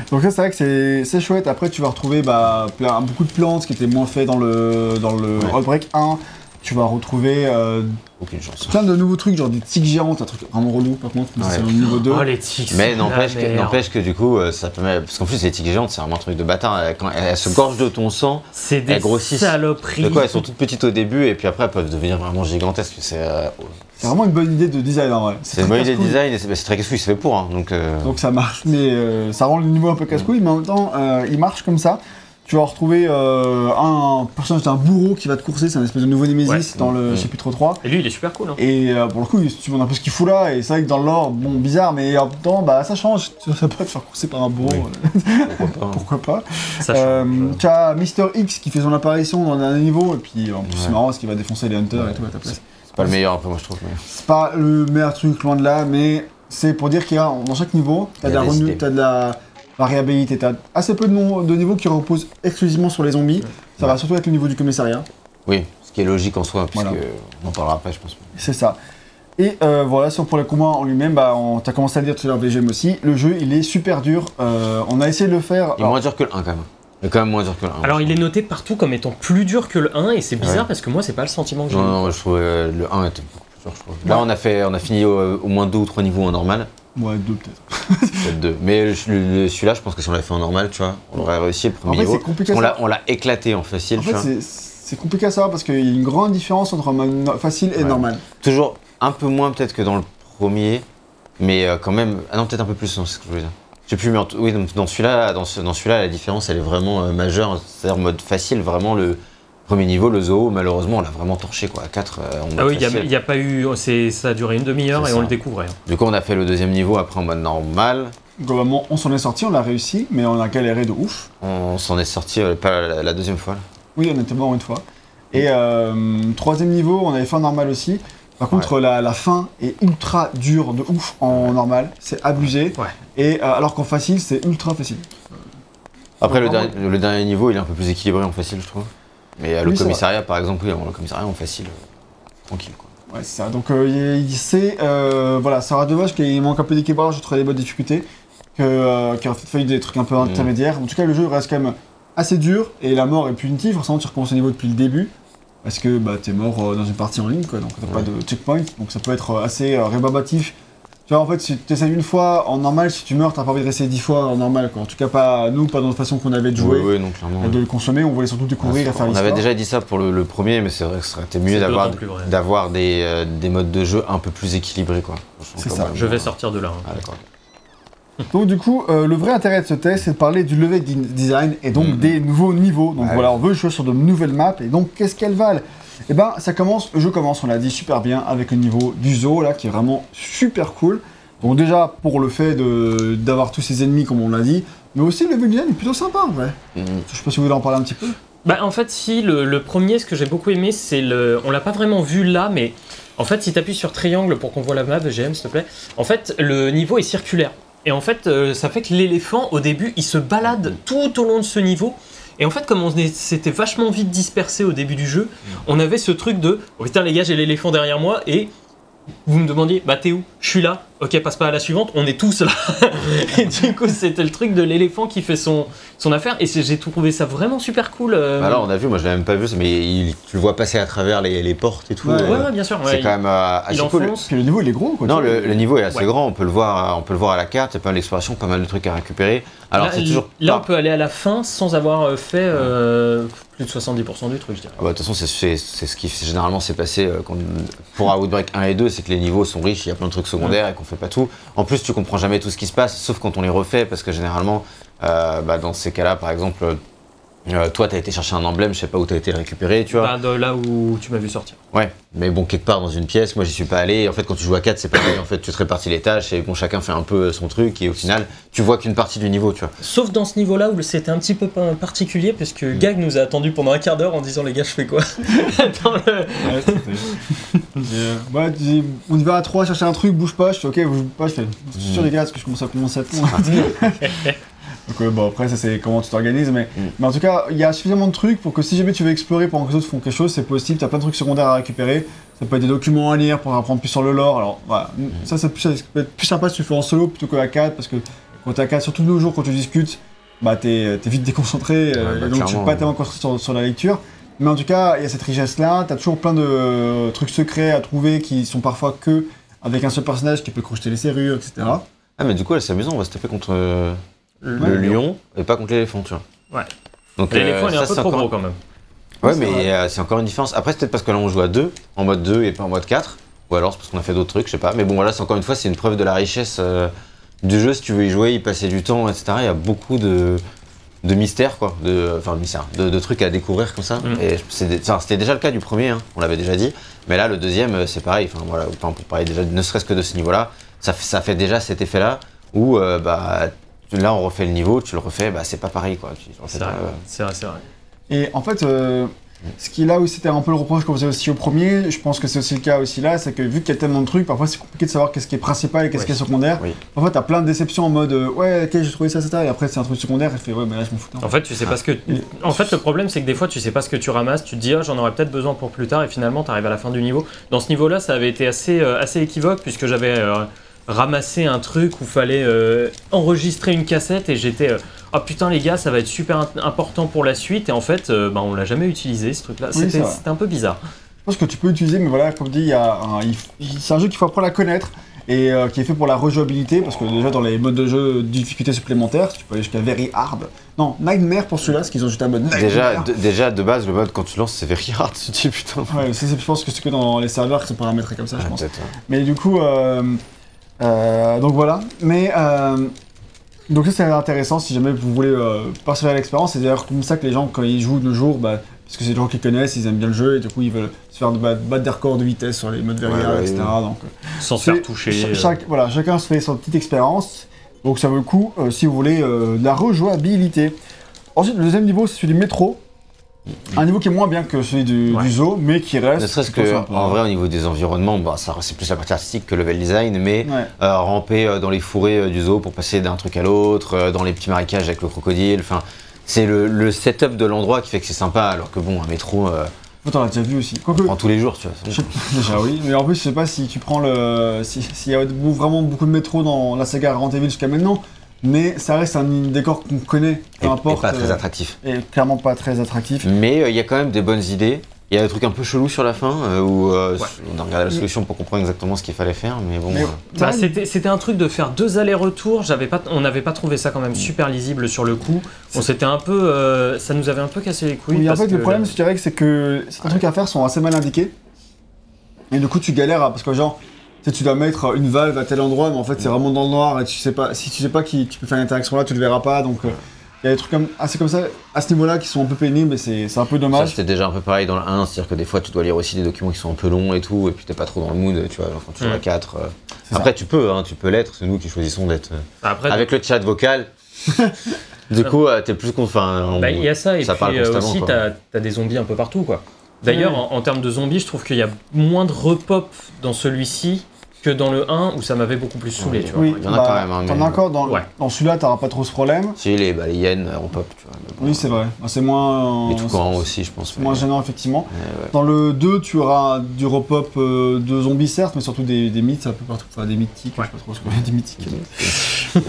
Donc ça, c'est vrai que c'est, c'est chouette. Après, tu vas retrouver bah, plein- beaucoup de plantes qui étaient moins fait dans le, dans le Ouais. Outbreak 1. Tu vas retrouver euh, Aucune chance. plein de nouveaux trucs, genre des tiques géantes, un truc vraiment relou par contre, mais Ouais. c'est au niveau 2. Oh, les tics. Mais n'empêche que, n'empêche que du coup, euh, ça permet. Parce qu'en plus, les tiques géantes, c'est vraiment un truc de bâtard. Elles- Quand elles se gorgent de ton sang, C'est des elles grossissent. saloperies. de quoi elles sont toutes petites au début et puis après elles peuvent devenir vraiment gigantesques. C'est euh, C'est vraiment une bonne idée de design en vrai. c'est une très bonne idée de casse-couille. design et c'est bah, c'est très casse-couille, c'est fait pour. hein, donc, euh, Donc ça marche, mais euh, ça rend le niveau un peu casse-couille, mais en même temps, euh, il marche comme ça. Tu vas retrouver euh, un personnage d'un bourreau qui va te courser, c'est un espèce de nouveau Ouais. dans le Mm. chapitre 3. Et lui, il est super cool. Hein. Et euh, pour le coup, tu demandes un peu ce qu'il fout là, et c'est vrai que dans le lore, bon, bizarre, mais en même temps, bah ça change. Ça peut te faire courser par un bourreau, Oui. euh, Pourquoi pas hein. pourquoi pas. Ça Euh, change. tu as Mister X qui fait son apparition dans un niveau, et puis en plus c'est marrant parce qu'il va défoncer les hunters et tout à ta place. C'est pas le meilleur, peu, moi, je trouve. mais- C'est pas le meilleur truc, loin de là, mais c'est pour dire qu'il y a dans chaque niveau, t'as de la t'as de la variabilité, t'as assez peu de, nom- de niveaux qui reposent exclusivement sur les zombies. Ça va surtout être le niveau du commissariat, Oui, ce qui est logique en soi, puisque Voilà. on en parlera après, je pense. c'est ça. Et euh, voilà, sur pour le combat en lui-même, bah, on t'as commencé à le dire tout à l'heure, VGM aussi, le jeu il est super dur. Euh, on a essayé de le faire. Il est moins dur que le 1 quand même. Il est quand même moins dur que le 1. Alors, il est noté partout comme étant plus dur que le 1, et c'est bizarre Ouais. parce que moi, c'est pas le sentiment que j'ai. Non, eu. non, je trouve euh, le 1 était beaucoup plus dur, je trouve. Là, on a, fait, on a fini au, au moins deux ou trois niveaux en normal. Ouais, deux peut-être. Peut-être deux. Mais celui-là, je pense que si on l'avait fait en normal, tu vois, on aurait réussi le En premier fait, niveau. c'est compliqué On l'a, on l'a éclaté en facile, En tu fait, c'est- c'est compliqué à savoir parce qu'il y a une grande différence entre facile et Ouais. normal. Toujours un peu moins peut-être que dans le premier, mais euh, quand même. Ah non, peut-être un peu plus, non, c'est ce que je veux dire. Je sais plus, mais en oui, dans celui-là, dans, ce- dans celui-là, la différence, elle est vraiment euh, majeure. C'est-à-dire mode facile, vraiment le premier niveau, le zoo, malheureusement, on l'a vraiment torché, quoi. À 4, on Ah oui, il n'y a, pas eu. c'est- Ça a duré une demi-heure et on le découvrait. hein. Du coup, on a fait le deuxième niveau après en mode normal. Globalement, on s'en est sorti, on l'a réussi, mais on a galéré de ouf. On s'en est sorti euh, pas la, la deuxième fois. là. Oui, on était mort une fois. Et euh, troisième niveau, on avait fait en normal aussi. Par contre, la, la fin est ultra dure de ouf en normal, c'est abusé. Ouais. Et euh, alors qu'en facile, c'est ultra facile. Après, le, le dernier niveau, il est un peu plus équilibré en facile, je trouve. Mais euh, le Oui, commissariat, par exemple, oui, le commissariat en facile, euh, tranquille, quoi. Ouais, c'est ça. Donc, euh, il- c'est. euh, voilà, ça sera dommage qu'il manque un peu d'équilibrage entre les bonnes difficultés, que, euh, qu'il a fait des trucs un peu intermédiaires. En tout cas, le jeu reste quand même assez dur et la mort est punitive. Forcément, tu recommences au niveau depuis le début. Parce que bah, t'es mort euh, dans une partie en ligne, quoi, donc t'as pas Ouais. de checkpoint, donc ça peut être euh, assez euh, rébarbatif. Tu vois, en fait, si tu essayes une fois en normal, si tu meurs, t'as pas envie de rester dix fois en normal, quoi. En tout cas, pas nous, pas dans la façon qu'on avait de jouer, Oui, oui, non, clairement. et de le consommer, on voulait surtout découvrir et faire on avait déjà dit ça pour le, le premier, mais c'est vrai que ça aurait été mieux d'avoir, d'avoir des, euh, des modes de jeu un peu plus équilibrés, quoi. C'est ça. même. Je vais sortir de là. hein. Ah, d'accord. Donc du coup, euh, le vrai intérêt de ce test, c'est de parler du level design et donc Mhm. des nouveaux niveaux. Donc Ouais. voilà, on veut jouer sur de nouvelles maps et donc qu'est-ce qu'elles valent? Eh ben, ça commence, le jeu commence, on l'a dit super bien, avec le niveau du zoo là, qui est vraiment super cool. Donc déjà pour le fait de d'avoir tous ces ennemis comme on l'a dit, mais aussi le level design est plutôt sympa, ouais. Mhm. Je sais pas si vous voulez en parler un petit peu. Bah, en fait, si, le, le premier, ce que j'ai beaucoup aimé, c'est le. On l'a pas vraiment vu là, mais en fait, si tu appuies sur triangle pour qu'on voit la map, GM, s'il te plaît, en fait, le niveau est circulaire. Et en fait, euh, ça fait que l'éléphant, au début, il se balade tout au long de ce niveau. Et en fait, comme on s'était vachement vite dispersé au début du jeu, on avait ce truc de oh putain, les gars, j'ai l'éléphant derrière moi et. Vous me demandiez, bah t'es où? Je suis là. Ok, passe pas à la suivante. On est tous là. et du coup, c'était le truc de l'éléphant qui fait son, son affaire. Et j'ai trouvé ça vraiment super cool. euh, Bah là, on a vu, moi je l'ai même pas vu, mais il- tu le vois passer à travers les, les portes et tout. Ouais, euh, ouais, bien sûr. c'est ouais, quand même euh, assez cool. Puis le niveau il est gros quoi. Non, le, le niveau est assez Ouais. grand, on peut le voir, on peut le voir à la carte, il y a pas mal d'exploration, pas mal de trucs à récupérer. Alors là, c'est toujours là, pas- on peut aller à la fin sans avoir fait euh, plus de 70% du truc, je dirais. Ah bah, de toute façon, c'est- ce qui généralement s'est passé euh, quand- pour Outbreak 1 et 2, c'est que les niveaux sont riches, il y a plein de trucs secondaires et qu'on pas tout. En plus, tu comprends jamais tout ce qui se passe, sauf quand on les refait, parce que généralement, euh, bah, dans ces cas-là, par exemple, euh, toi, t'as été chercher un emblème, je sais pas où t'as été le récupérer, tu vois. Bah, de là où tu m'as vu sortir. Ouais, mais bon, quelque part dans une pièce, moi j'y suis pas allé. En fait, quand tu joues à 4, c'est pareil. En fait, tu te répartis les tâches et bon, chacun fait un peu son truc et au final, tu vois qu'une partie du niveau, tu vois. Sauf dans ce niveau-là où c'était un petit peu pa- particulier, parce que Gag nous a attendu pendant un quart d'heure en disant les gars, je fais quoi? Dans le- Ouais, c'était- Euh, ouais, tu dis, on y va à 3 chercher un truc, bouge pas, je fais ok, bouge pas, je fais je suis sûr les gars, parce que je commence à commencer à tout. Donc euh, bon après ça c'est comment tu t'organises mais, Mm. mais en tout cas il y a suffisamment de trucs pour que si jamais tu veux explorer pendant que les autres font quelque chose c'est possible, t'as plein de trucs secondaires à récupérer, ça peut être des documents à lire pour apprendre plus sur le lore, alors voilà, ça, ça, ça peut être plus sympa si tu le fais en solo plutôt qu'à 4 parce que quand t'es à 4, surtout de nos jours quand tu discutes, bah t'es t'es vite déconcentré euh, bah, donc tu peux pas tellement concentré sur, sur la lecture. Mais en tout cas, il y a cette richesse-là, t'as toujours plein de euh, trucs secrets à trouver qui sont parfois que avec un seul personnage qui peut crocheter les serrures, etc. Ah, mais du coup, c'est amusant, on va se taper contre le le lion et pas contre l'éléphant, tu vois. Ouais. Donc, L'éléphant, euh, il est un ça, peu trop gros quand même. Ouais, mais euh, c'est encore une différence. Après, c'est peut-être parce que là, on joue à 2, en mode 2 et pas en mode 4. Ou alors, c'est parce qu'on a fait d'autres trucs, je sais pas. Mais bon, voilà, c'est encore une fois, c'est une preuve de la richesse euh, du jeu. Si tu veux y jouer, y passer du temps, etc. Il y a beaucoup de, de mystère, quoi, de, enfin de mystère, de, de trucs à découvrir comme ça. Mm. Et c'est des- enfin, c'était déjà le cas du premier, hein, on l'avait déjà dit. Mais là, le deuxième, euh, c'est pareil. Enfin voilà, pour parler déjà, ne serait-ce que de ce niveau-là, ça, fait- ça fait déjà cet effet-là où euh, bah là on refait le niveau, tu le refais, bah c'est pas pareil, quoi. Tu- en fait, C'est vrai, euh, c'est vrai, c'est vrai. Et en fait, euh, ce qui est là où c'était un peu le reproche qu'on faisait aussi au premier, je pense que c'est aussi le cas aussi là, c'est que vu qu'il y a tellement de trucs, parfois c'est compliqué de savoir qu'est-ce qui est principal et qu'est-ce Ouais. qui est secondaire. Oui. Parfois t'as plein de déceptions en mode euh, ouais, ok, j'ai trouvé ça, etc. Et après c'est un truc secondaire, et tu fais ouais, mais là je m'en fous. En fait, tu sais pas ce que. En fait, le problème, c'est que des fois, tu sais pas ce que tu ramasses. Tu te dis, ah, j'en aurais peut-être besoin pour plus tard, et finalement, tu arrives à la fin du niveau. Dans ce niveau-là, ça avait été assez, euh, assez équivoque, puisque j'avais euh, ramassé un truc où fallait euh, enregistrer une cassette, et j'étais, euh, oh putain, les gars, ça va être super important pour la suite. Et en fait, euh, bah, on l'a jamais utilisé, ce truc-là. Oui, c'est C'était un peu bizarre. Je pense que tu peux utiliser, mais voilà, comme dit, un- c'est un jeu qu'il faut apprendre à connaître et euh, qui est fait pour la rejouabilité parce que déjà dans les modes de jeu difficulté supplémentaires, tu peux aller jusqu'à very hard. Non, nightmare pour celui-là, parce qu'ils ont juste un mode nightmare. déjà, de, déjà de base, le mode quand tu lances, c'est very hard. Tu te dis putain. Ouais, je pense que c'est que dans les serveurs qui sont paramétrés comme ça, je Ah, pense. Mais du coup, euh, donc voilà. Mais euh, donc ça c'est intéressant si jamais vous voulez euh, persévérer l'expérience. C'est d'ailleurs comme ça que les gens quand ils jouent de jour, bah, parce que c'est des gens qui connaissent, ils aiment bien le jeu et du coup ils veulent se faire battre, battre des records de vitesse sur les modes Ouais, ouais, etc. ouais. Donc euh, Sans se faire toucher. chaque- voilà, chacun se fait son petite expérience. Donc ça vaut le coup euh, si vous voulez euh, de la rejouabilité. Ensuite, le deuxième niveau, c'est celui du métro. Un niveau qui est moins bien que celui du, Ouais. du zoo, mais qui reste. Ne serait-ce que, en vrai, au niveau des environnements, bah, ça c'est plus la partie artistique que le level design, mais Ouais. euh, ramper euh, dans les fourrés euh, du zoo pour passer d'un truc à l'autre, dans les petits marécages avec le crocodile, enfin, c'est le, le setup de l'endroit qui fait que c'est sympa, alors que bon, un métro, t'en as déjà vu aussi. Quoique, on prend tous les jours, tu vois. Je Déjà oui, mais en plus je sais pas si tu prends le, si- s'il y a vraiment beaucoup de métro dans la saga Resident Evil jusqu'à maintenant, mais ça reste un décor qu'on connaît, peu Et, et importe, pas très euh, attractif. et clairement pas très attractif. Mais euh, il y a quand même des bonnes idées. Il y a des trucs un peu chelous sur la fin, euh, où euh, Ouais. on a regardé la solution pour comprendre exactement ce qu'il fallait faire, mais bon. Mais- euh, Bah, c'était c'était un truc de faire deux allers-retours. J'avais pas, on n'avait pas trouvé ça quand même super lisible sur le coup. On s'était un peu, euh, ça nous avait un peu cassé les couilles. Oui, en parce fait le que- problème je dirais que c'est que certains trucs à faire sont assez mal indiqués, et du coup tu galères à- parce que genre, sais, tu dois mettre une valve à tel endroit, mais en fait c'est vraiment dans le noir et tu sais pas, si tu sais pas qui tu peux faire l'interaction là, tu le verras pas, donc euh, il y a des trucs comme, assez comme ça à ce niveau-là qui sont un peu pénibles et c'est c'est un peu Ça, dommage. c'était déjà un peu pareil dans le 1, c'est-à-dire que des fois, tu dois lire aussi des documents qui sont un peu longs et tout, et puis t'es pas trop dans le mood, tu vois, genre quand tu joues à Mm. 4. euh. Après, tu peux, hein, tu peux l'être, c'est nous qui choisissons d'être. euh, Avec le chat vocal, du coup, euh, t'es plus content. bah, il y a ça et ça puis euh, aussi t'as as des zombies un peu partout quoi. D'ailleurs, en termes de zombies, je trouve qu'il y a moins de repop dans celui-ci que dans le 1 où ça m'avait beaucoup plus saoulé. Oui. tu vois. Oui, Il y en a bah, quand même, hein, T'en mais- as encore dans, Ouais. dans celui-là, t'auras pas trop ce problème. Si, les, bah, les hyènes euh, en pop, tu vois. bon, Oui, c'est vrai. Bah, C'est moins. Les tout aussi, je pense. moins gênant, effectivement. ouais. Dans le 2, tu auras du repop euh, de zombies, certes, mais surtout des, des mythes, un peu partout. Enfin, des mythiques, Ouais. je sais pas trop ce qu'on des mythiques.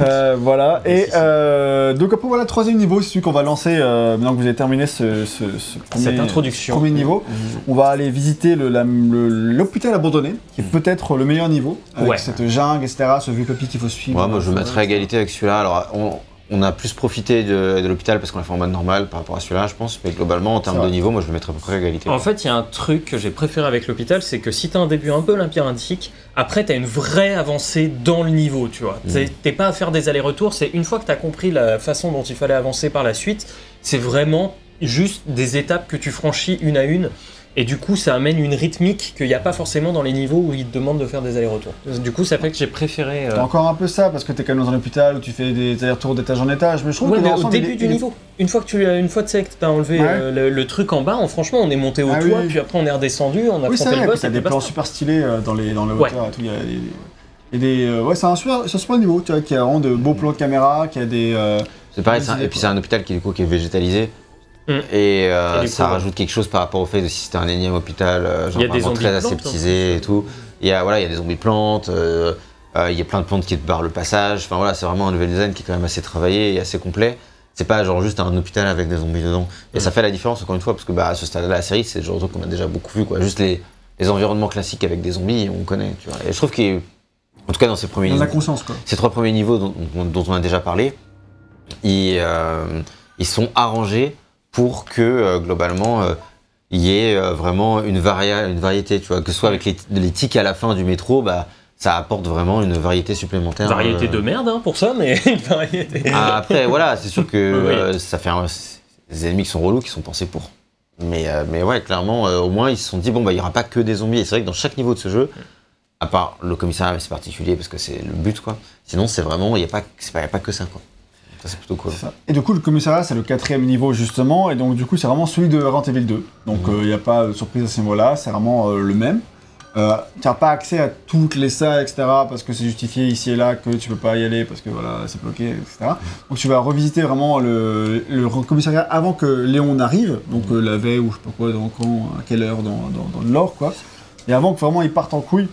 Euh, voilà. Et euh, donc, après, voilà, troisième niveau, c'est celui qu'on va lancer euh, maintenant que vous avez terminé ce, ce, ce premier, Cette introduction. premier niveau. On va aller visiter le- la- le- l'hôpital abandonné, qui est peut-être le meilleur niveau, avec Ouais. cette jungle, etc., ce vieux papy qu'il faut suivre. Ouais, moi je mettrais à égalité avec celui-là. Alors, on, on a plus profité de, de l'hôpital parce qu'on l'a fait en mode normal par rapport à celui-là, je pense. Mais globalement, en termes de niveau, moi je le mettrais à peu près à égalité. En fait, il y a un truc que j'ai préféré avec l'hôpital, c'est que si t'as un début un peu labyrinthique, après t'as une vraie avancée dans le niveau, tu vois. Mm. T'es- T'es pas à faire des allers-retours, c'est une fois que t'as compris la façon dont il fallait avancer par la suite, c'est vraiment juste des étapes que tu franchis une à une. Et du coup, ça amène une rythmique qu'il n'y a pas forcément dans les niveaux où ils te demandent de faire des allers-retours. Du coup, ça fait que j'ai préféré. euh, encore un peu ça, parce que t'es quand même dans un hôpital où tu fais des allers-retours d'étage en étage, mais je trouve Ouais, que au début du niveau, une fois que tu une fois que t'as enlevé Ouais. euh, le, le truc en bas, on, franchement, on est monté au Ah toit, oui. puis après on est redescendu, on a Oui, vrai, le boss. t'as des plans super stylés euh, dans les, dans les Ouais. hauteurs et tout. Il y a des, euh, ouais, c'est un super, c'est un super niveau, tu vois, qui a vraiment de beaux plans de caméra, qui a des. euh, C'est pareil, Des c'est un- idées, et puis c'est un hôpital qui, du coup, qui est végétalisé. Mm. Et, euh, Et du coup, ça ouais. rajoute quelque chose par rapport au fait de si c'était un énième hôpital, euh, genre y a des zombies très aseptisé et tout. Il y a, voilà, il y a des zombies plantes, euh, euh, il y a plein de plantes qui te barrent le passage. Enfin voilà, c'est vraiment un level design qui est quand même assez travaillé et assez complet. C'est pas genre juste un hôpital avec des zombies dedans. Et Mm. ça fait la différence encore une fois parce que bah, à ce stade-là de la série, c'est le genre de truc qu'on a déjà beaucoup vu quoi. Juste les, les environnements classiques avec des zombies, on connaît. Tu vois. Et je trouve qu'il, en tout cas dans ces premiers dans la conscience, quoi. ces trois premiers niveaux dont, dont- dont on a déjà parlé, ils, euh, ils sont arrangés pour que euh, globalement euh, il y ait euh, vraiment une, varia- une variété, tu vois, que ce soit avec les, les tics à la fin du métro, bah ça apporte vraiment une variété supplémentaire. Variété euh, de merde hein, pour ça, mais une variété. Ah, Après, voilà, c'est sûr que Oui, euh, ça fait un- des ennemis qui sont relous, qui sont pensés pour. Mais, euh, mais ouais, clairement, euh, au moins, ils se sont dit, bon, bah, il n'y aura pas que des zombies. Et c'est vrai que dans chaque niveau de ce jeu, à part le commissariat, c'est particulier parce que c'est le but, quoi. Sinon, c'est vraiment, il n'y a, pas- a pas que ça, quoi. Ça, c'est plutôt cool. Et du coup, le commissariat, c'est le quatrième niveau, justement. Et donc, du coup, c'est vraiment celui de Resident Evil 2. Donc, il Mhm. n'y a pas de surprise à ce niveau-là. C'est vraiment euh, le même. Euh, tu n'as pas accès à toutes les salles, etc. Parce que c'est justifié ici et là que tu peux pas y aller parce que voilà, c'est bloqué, etc. Donc, tu vas revisiter vraiment le, le commissariat avant que Léon n'arrive. Donc, euh, la veille ou je sais pas quoi, dans quand, à quelle heure dans, dans, dans le lore, quoi. Et avant que vraiment il parte en couille.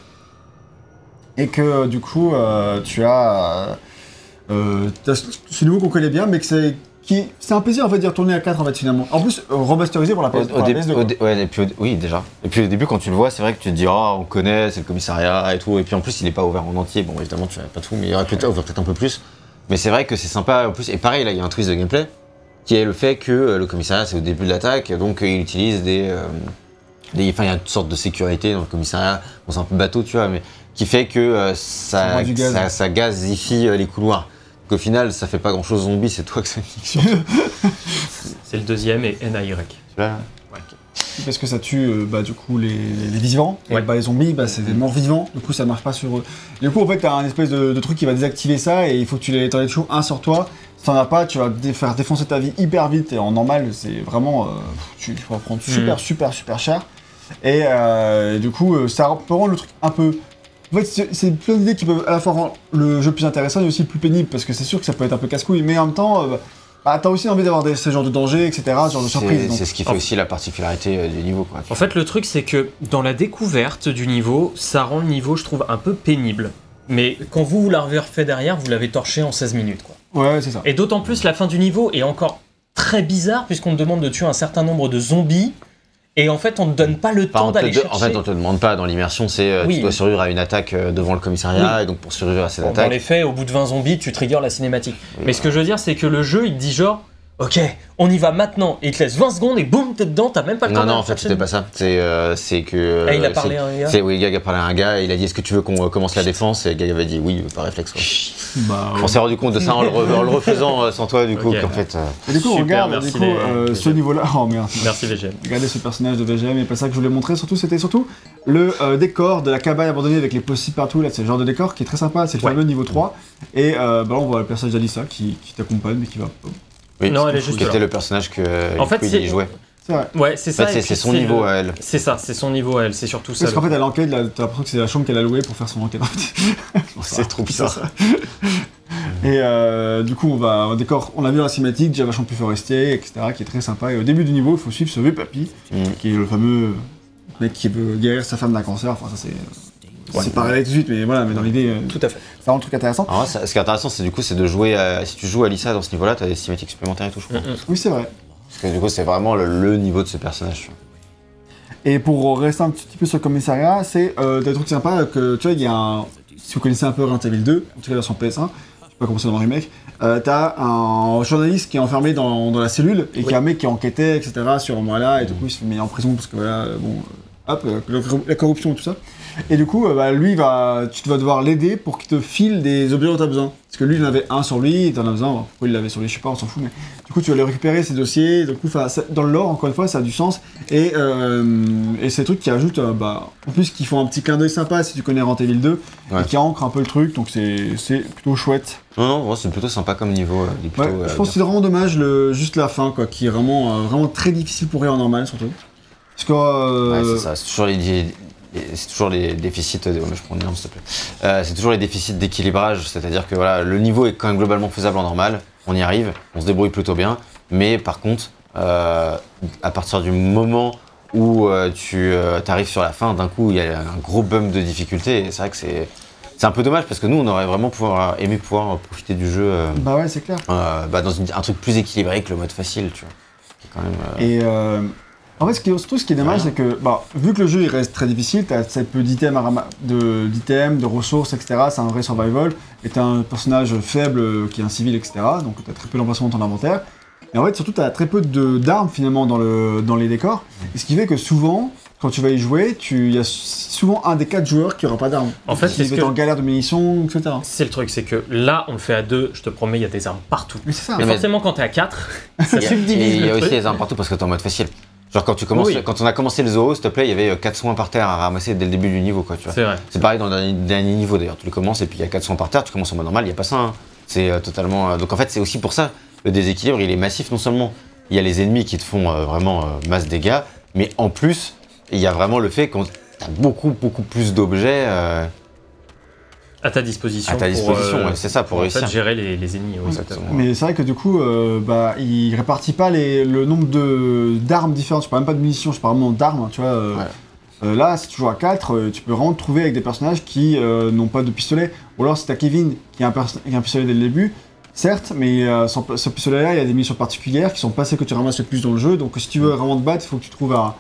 Et que du coup, euh, tu as. Euh, euh, t'as ce ce niveau qu'on connaît bien, mais que c'est. qui- C'est un plaisir en fait d'y retourner à 4 en fait finalement. En plus, euh, remasterisé pour la PS, au pour la dé- PS2, au quoi. dé- ouais, et puis au oui, déjà. Et puis au début, quand tu le vois, c'est vrai que tu te dis, ah, on connaît, c'est le commissariat et tout. Et puis en plus, il n'est pas ouvert en entier. Bon, évidemment, tu n'as pas tout, mais il aurait pu être ouvert peut-être un peu plus. Mais c'est vrai que c'est sympa en plus. Et pareil, là, il y a un twist de gameplay qui est le fait que euh, le commissariat, c'est au début de l'attaque. Donc, euh, il utilise des. des- Enfin, il y a une sorte de sécurité dans le commissariat. Bon, c'est un peu bateau, tu vois, mais qui fait que Ça ça, gazifie les couloirs. Donc, au final, ça fait pas grand chose zombie, c'est toi que ça nique C'est le deuxième et NAY. celui-là. là. Parce que ça tue euh, bah, du coup les, les vivants. Et Ouais. bah, les zombies, bah, c'est des morts vivants. Du coup, ça marche pas sur eux. Du coup, en fait, t'as un espèce de, de truc qui va désactiver ça et il faut que tu les t'en aies toujours un sur toi. Si t'en as pas, tu vas dé- faire défoncer ta vie hyper vite et en normal, c'est vraiment. euh, tu, tu vas prendre super, Mhm. super, super cher. Et, euh, du coup, ça peut rendre le truc un peu. En fait, c'est- plein d'idées qui peuvent à la fois rendre le jeu plus intéressant et aussi plus pénible parce que c'est sûr que ça peut être un peu casse-couille, mais en même temps, euh, bah, t'as aussi envie d'avoir ce genre de danger, etc., ce genre de surprise. C'est ce qui fait en- aussi la particularité euh, du niveau. Quoi. En fait, le truc, c'est que dans la découverte du niveau, ça rend le niveau, je trouve, un peu pénible. Mais quand vous, vous l'avez refait derrière, vous l'avez torché en 16 minutes. Quoi. Ouais, c'est ça. Et d'autant plus, la fin du niveau est encore très bizarre, puisqu'on te demande de tuer un certain nombre de zombies. Et en fait, on ne donne pas le Enfin, temps d'aller chercher. En fait, on te demande pas dans l'immersion, c'est euh, Oui. tu dois survivre à une attaque euh, devant le commissariat, et donc pour survivre à cette Bon, dans attaque. les faits, au bout de 20 zombies, tu triggers la cinématique. Mais ce que je veux dire, c'est que le jeu, il te dit genre, ok, on y va maintenant, et il te laisse 20 secondes, et boum, t'es dedans, t'as même pas le temps Non, non, en fait, c'était pas ça. C'est euh, que. Ah, il a euh, parlé c'est- à un gars C'est oui, Gag a parlé à un gars, et il a dit Est-ce que tu veux qu'on euh, commence la défense? Et Gag avait dit oui, par réflexe. Quoi. Bah, On s'est rendu compte de ça en le, re- en le refaisant euh, sans toi, du coup, Ok. qu'en fait. euh, Et du coup, on Super, regarde merci du coup, les- euh, ce niveau-là. Oh merde. Merci VGM. Regardez ce personnage de VGM, et pas ça que je voulais montrer. Surtout, c'était surtout le euh, décor de la cabane abandonnée avec les possibles partout. Là, c'est le genre de décor qui est très sympa. C'est le Ouais. fameux niveau 3. Et euh, bah, là, on voit le personnage d'Alissa qui, qui t'accompagne, mais qui va. Oui, Non, elle est qui juste était là. le personnage que euh, En fait, il jouait. C'est vrai. Ouais, c'est ça. et c'est son niveau à elle. C'est ça, c'est son niveau à elle, c'est surtout ça. Parce qu'en fait, à l'enquête, là, t'as l'impression que c'est la chambre qu'elle a louée pour faire son enquête. C'est trop bizarre. Et euh, du coup, on va un décor, on l'a vu dans la cinématique, déjà vachement plus forestier, etc., qui est très sympa. Et au début du niveau, il faut suivre ce vieux papy, Mm. qui est le fameux mec qui veut guérir sa femme d'un cancer. Enfin, ça c'est. Ouais. C'est pas réel tout de suite, mais voilà, mais dans l'idée, euh, Tout à fait. ça rend le truc intéressant. Alors, ça- ce qui est intéressant, c'est du coup, c'est de jouer. à- si tu joues à Lisa dans ce niveau-là, t'as des cinématiques supplémentaires et tout, je crois. Mm. Oui, c'est vrai. Parce que du coup, c'est vraiment le, le niveau de ce personnage. tu. Et pour rester un petit peu sur le commissariat, c'est euh, des trucs sympas que tu vois, il y a un. Si vous connaissez un peu Resident Evil 2, en tout cas version PS1, je sais pas comment c'est dans le remake, euh, t'as un journaliste qui est enfermé dans, dans la cellule et qui a un mec qui enquêtait, etc. sur moi-là, et du coup il se mettre en prison parce que voilà, bon, euh, hop, euh, la, la corruption et tout ça. Et du coup, euh, bah, lui, va, tu vas devoir l'aider pour qu'il te file des objets dont tu as besoin. Parce que lui, il en avait un sur lui, et t'en as besoin. Pourquoi il l'avait sur lui, je sais pas, on s'en fout. Mais du coup, tu vas aller récupérer ces dossiers. Du coup, ça- dans le lore, encore une fois, ça a du sens. Et, euh, et des trucs qui ajoutent, euh, bah, en plus, qui font un petit clin d'œil sympa si tu connais Resident Evil 2, Ouais. et qui ancrent un peu le truc. Donc c'est plutôt chouette. Non, non, c'est plutôt sympa comme niveau. euh, il est plutôt, Ouais, je pense que c'est vraiment dommage, le, juste la fin, quoi, qui est vraiment, vraiment très difficile pour rien en normal, surtout. Parce que. Ouais, c'est ça, c'est toujours les, les- c'est toujours les déficits. De, mais je prends une arme, s'il te plaît. Euh, c'est toujours les déficits d'équilibrage, c'est-à-dire que voilà, le niveau est quand même globalement faisable en normal, on y arrive, on se débrouille plutôt bien, mais par contre, euh, à partir du moment où euh, tu arrives sur la fin, d'un coup, il y a un gros bump de difficulté, et c'est vrai que c'est. C'est un peu dommage parce que nous, on aurait vraiment pouvoir, aimé pouvoir profiter du jeu euh, Bah ouais, c'est clair. euh, bah, dans une- un truc plus équilibré que le mode facile, tu vois. Quand même, euh, Et euh, en fait, ce qui surtout, ce qui est dommage, c'est que, bah, vu que le jeu il reste très difficile, t'as assez peu d'items, de, d'items, de ressources, etc. C'est un vrai survival. Et t'as un personnage faible euh, qui est un civil, etc. Donc t'as très peu d'emplacement dans ton inventaire. Et en fait, surtout, t'as très peu de, d'armes finalement dans, le, dans les décors. Et ce qui fait que souvent, quand tu vas y jouer, il y a souvent un des quatre joueurs qui aura pas d'armes. En fait, c'est que- en galère de munitions, etc. C'est le truc, c'est que là, on le fait à deux, je te promets, il y a des armes partout. Mais c'est ça. Et mais- forcément, quand t'es à 4, ça Il y a- subdivise y a le aussi truc. les armes partout parce que t'es en mode facile. Genre quand tu commences, Oui. quand on a commencé le zoo, s'il te plaît, il y avait 4 soins par terre à ramasser dès le début du niveau, quoi, tu vois. C'est vrai. C'est pareil dans le dernier, niveau d'ailleurs. Tu le commences et puis il y a 4 soins par terre, tu commences en mode normal, il n'y a pas ça. hein. C'est euh, totalement. euh, Donc en fait, c'est aussi pour ça le déséquilibre, il est massif non seulement. Il y a les ennemis qui te font euh, vraiment euh, masse dégâts, mais en plus, il y a vraiment le fait qu'on a beaucoup, beaucoup plus d'objets. À ta disposition. À ta disposition, euh, ouais, c'est ça, pour en réussir. fait, gérer les, les ennemis. oui. Mais c'est vrai que du coup, euh, bah, il répartit pas les, le nombre de d'armes différentes. Je parle même pas de munitions, je parle vraiment d'armes. Tu vois. euh, Ouais. euh, là, si tu joues à 4, tu peux vraiment te trouver avec des personnages qui euh, n'ont pas de pistolet. Ou alors, si t'as Kevin qui a, un perso- qui a un pistolet dès le début, certes, mais euh, son- ce pistolet-là, il y a des missions particulières qui sont pas celles que tu ramasses le plus dans le jeu. Donc, si tu veux vraiment te battre, il faut que tu trouves un,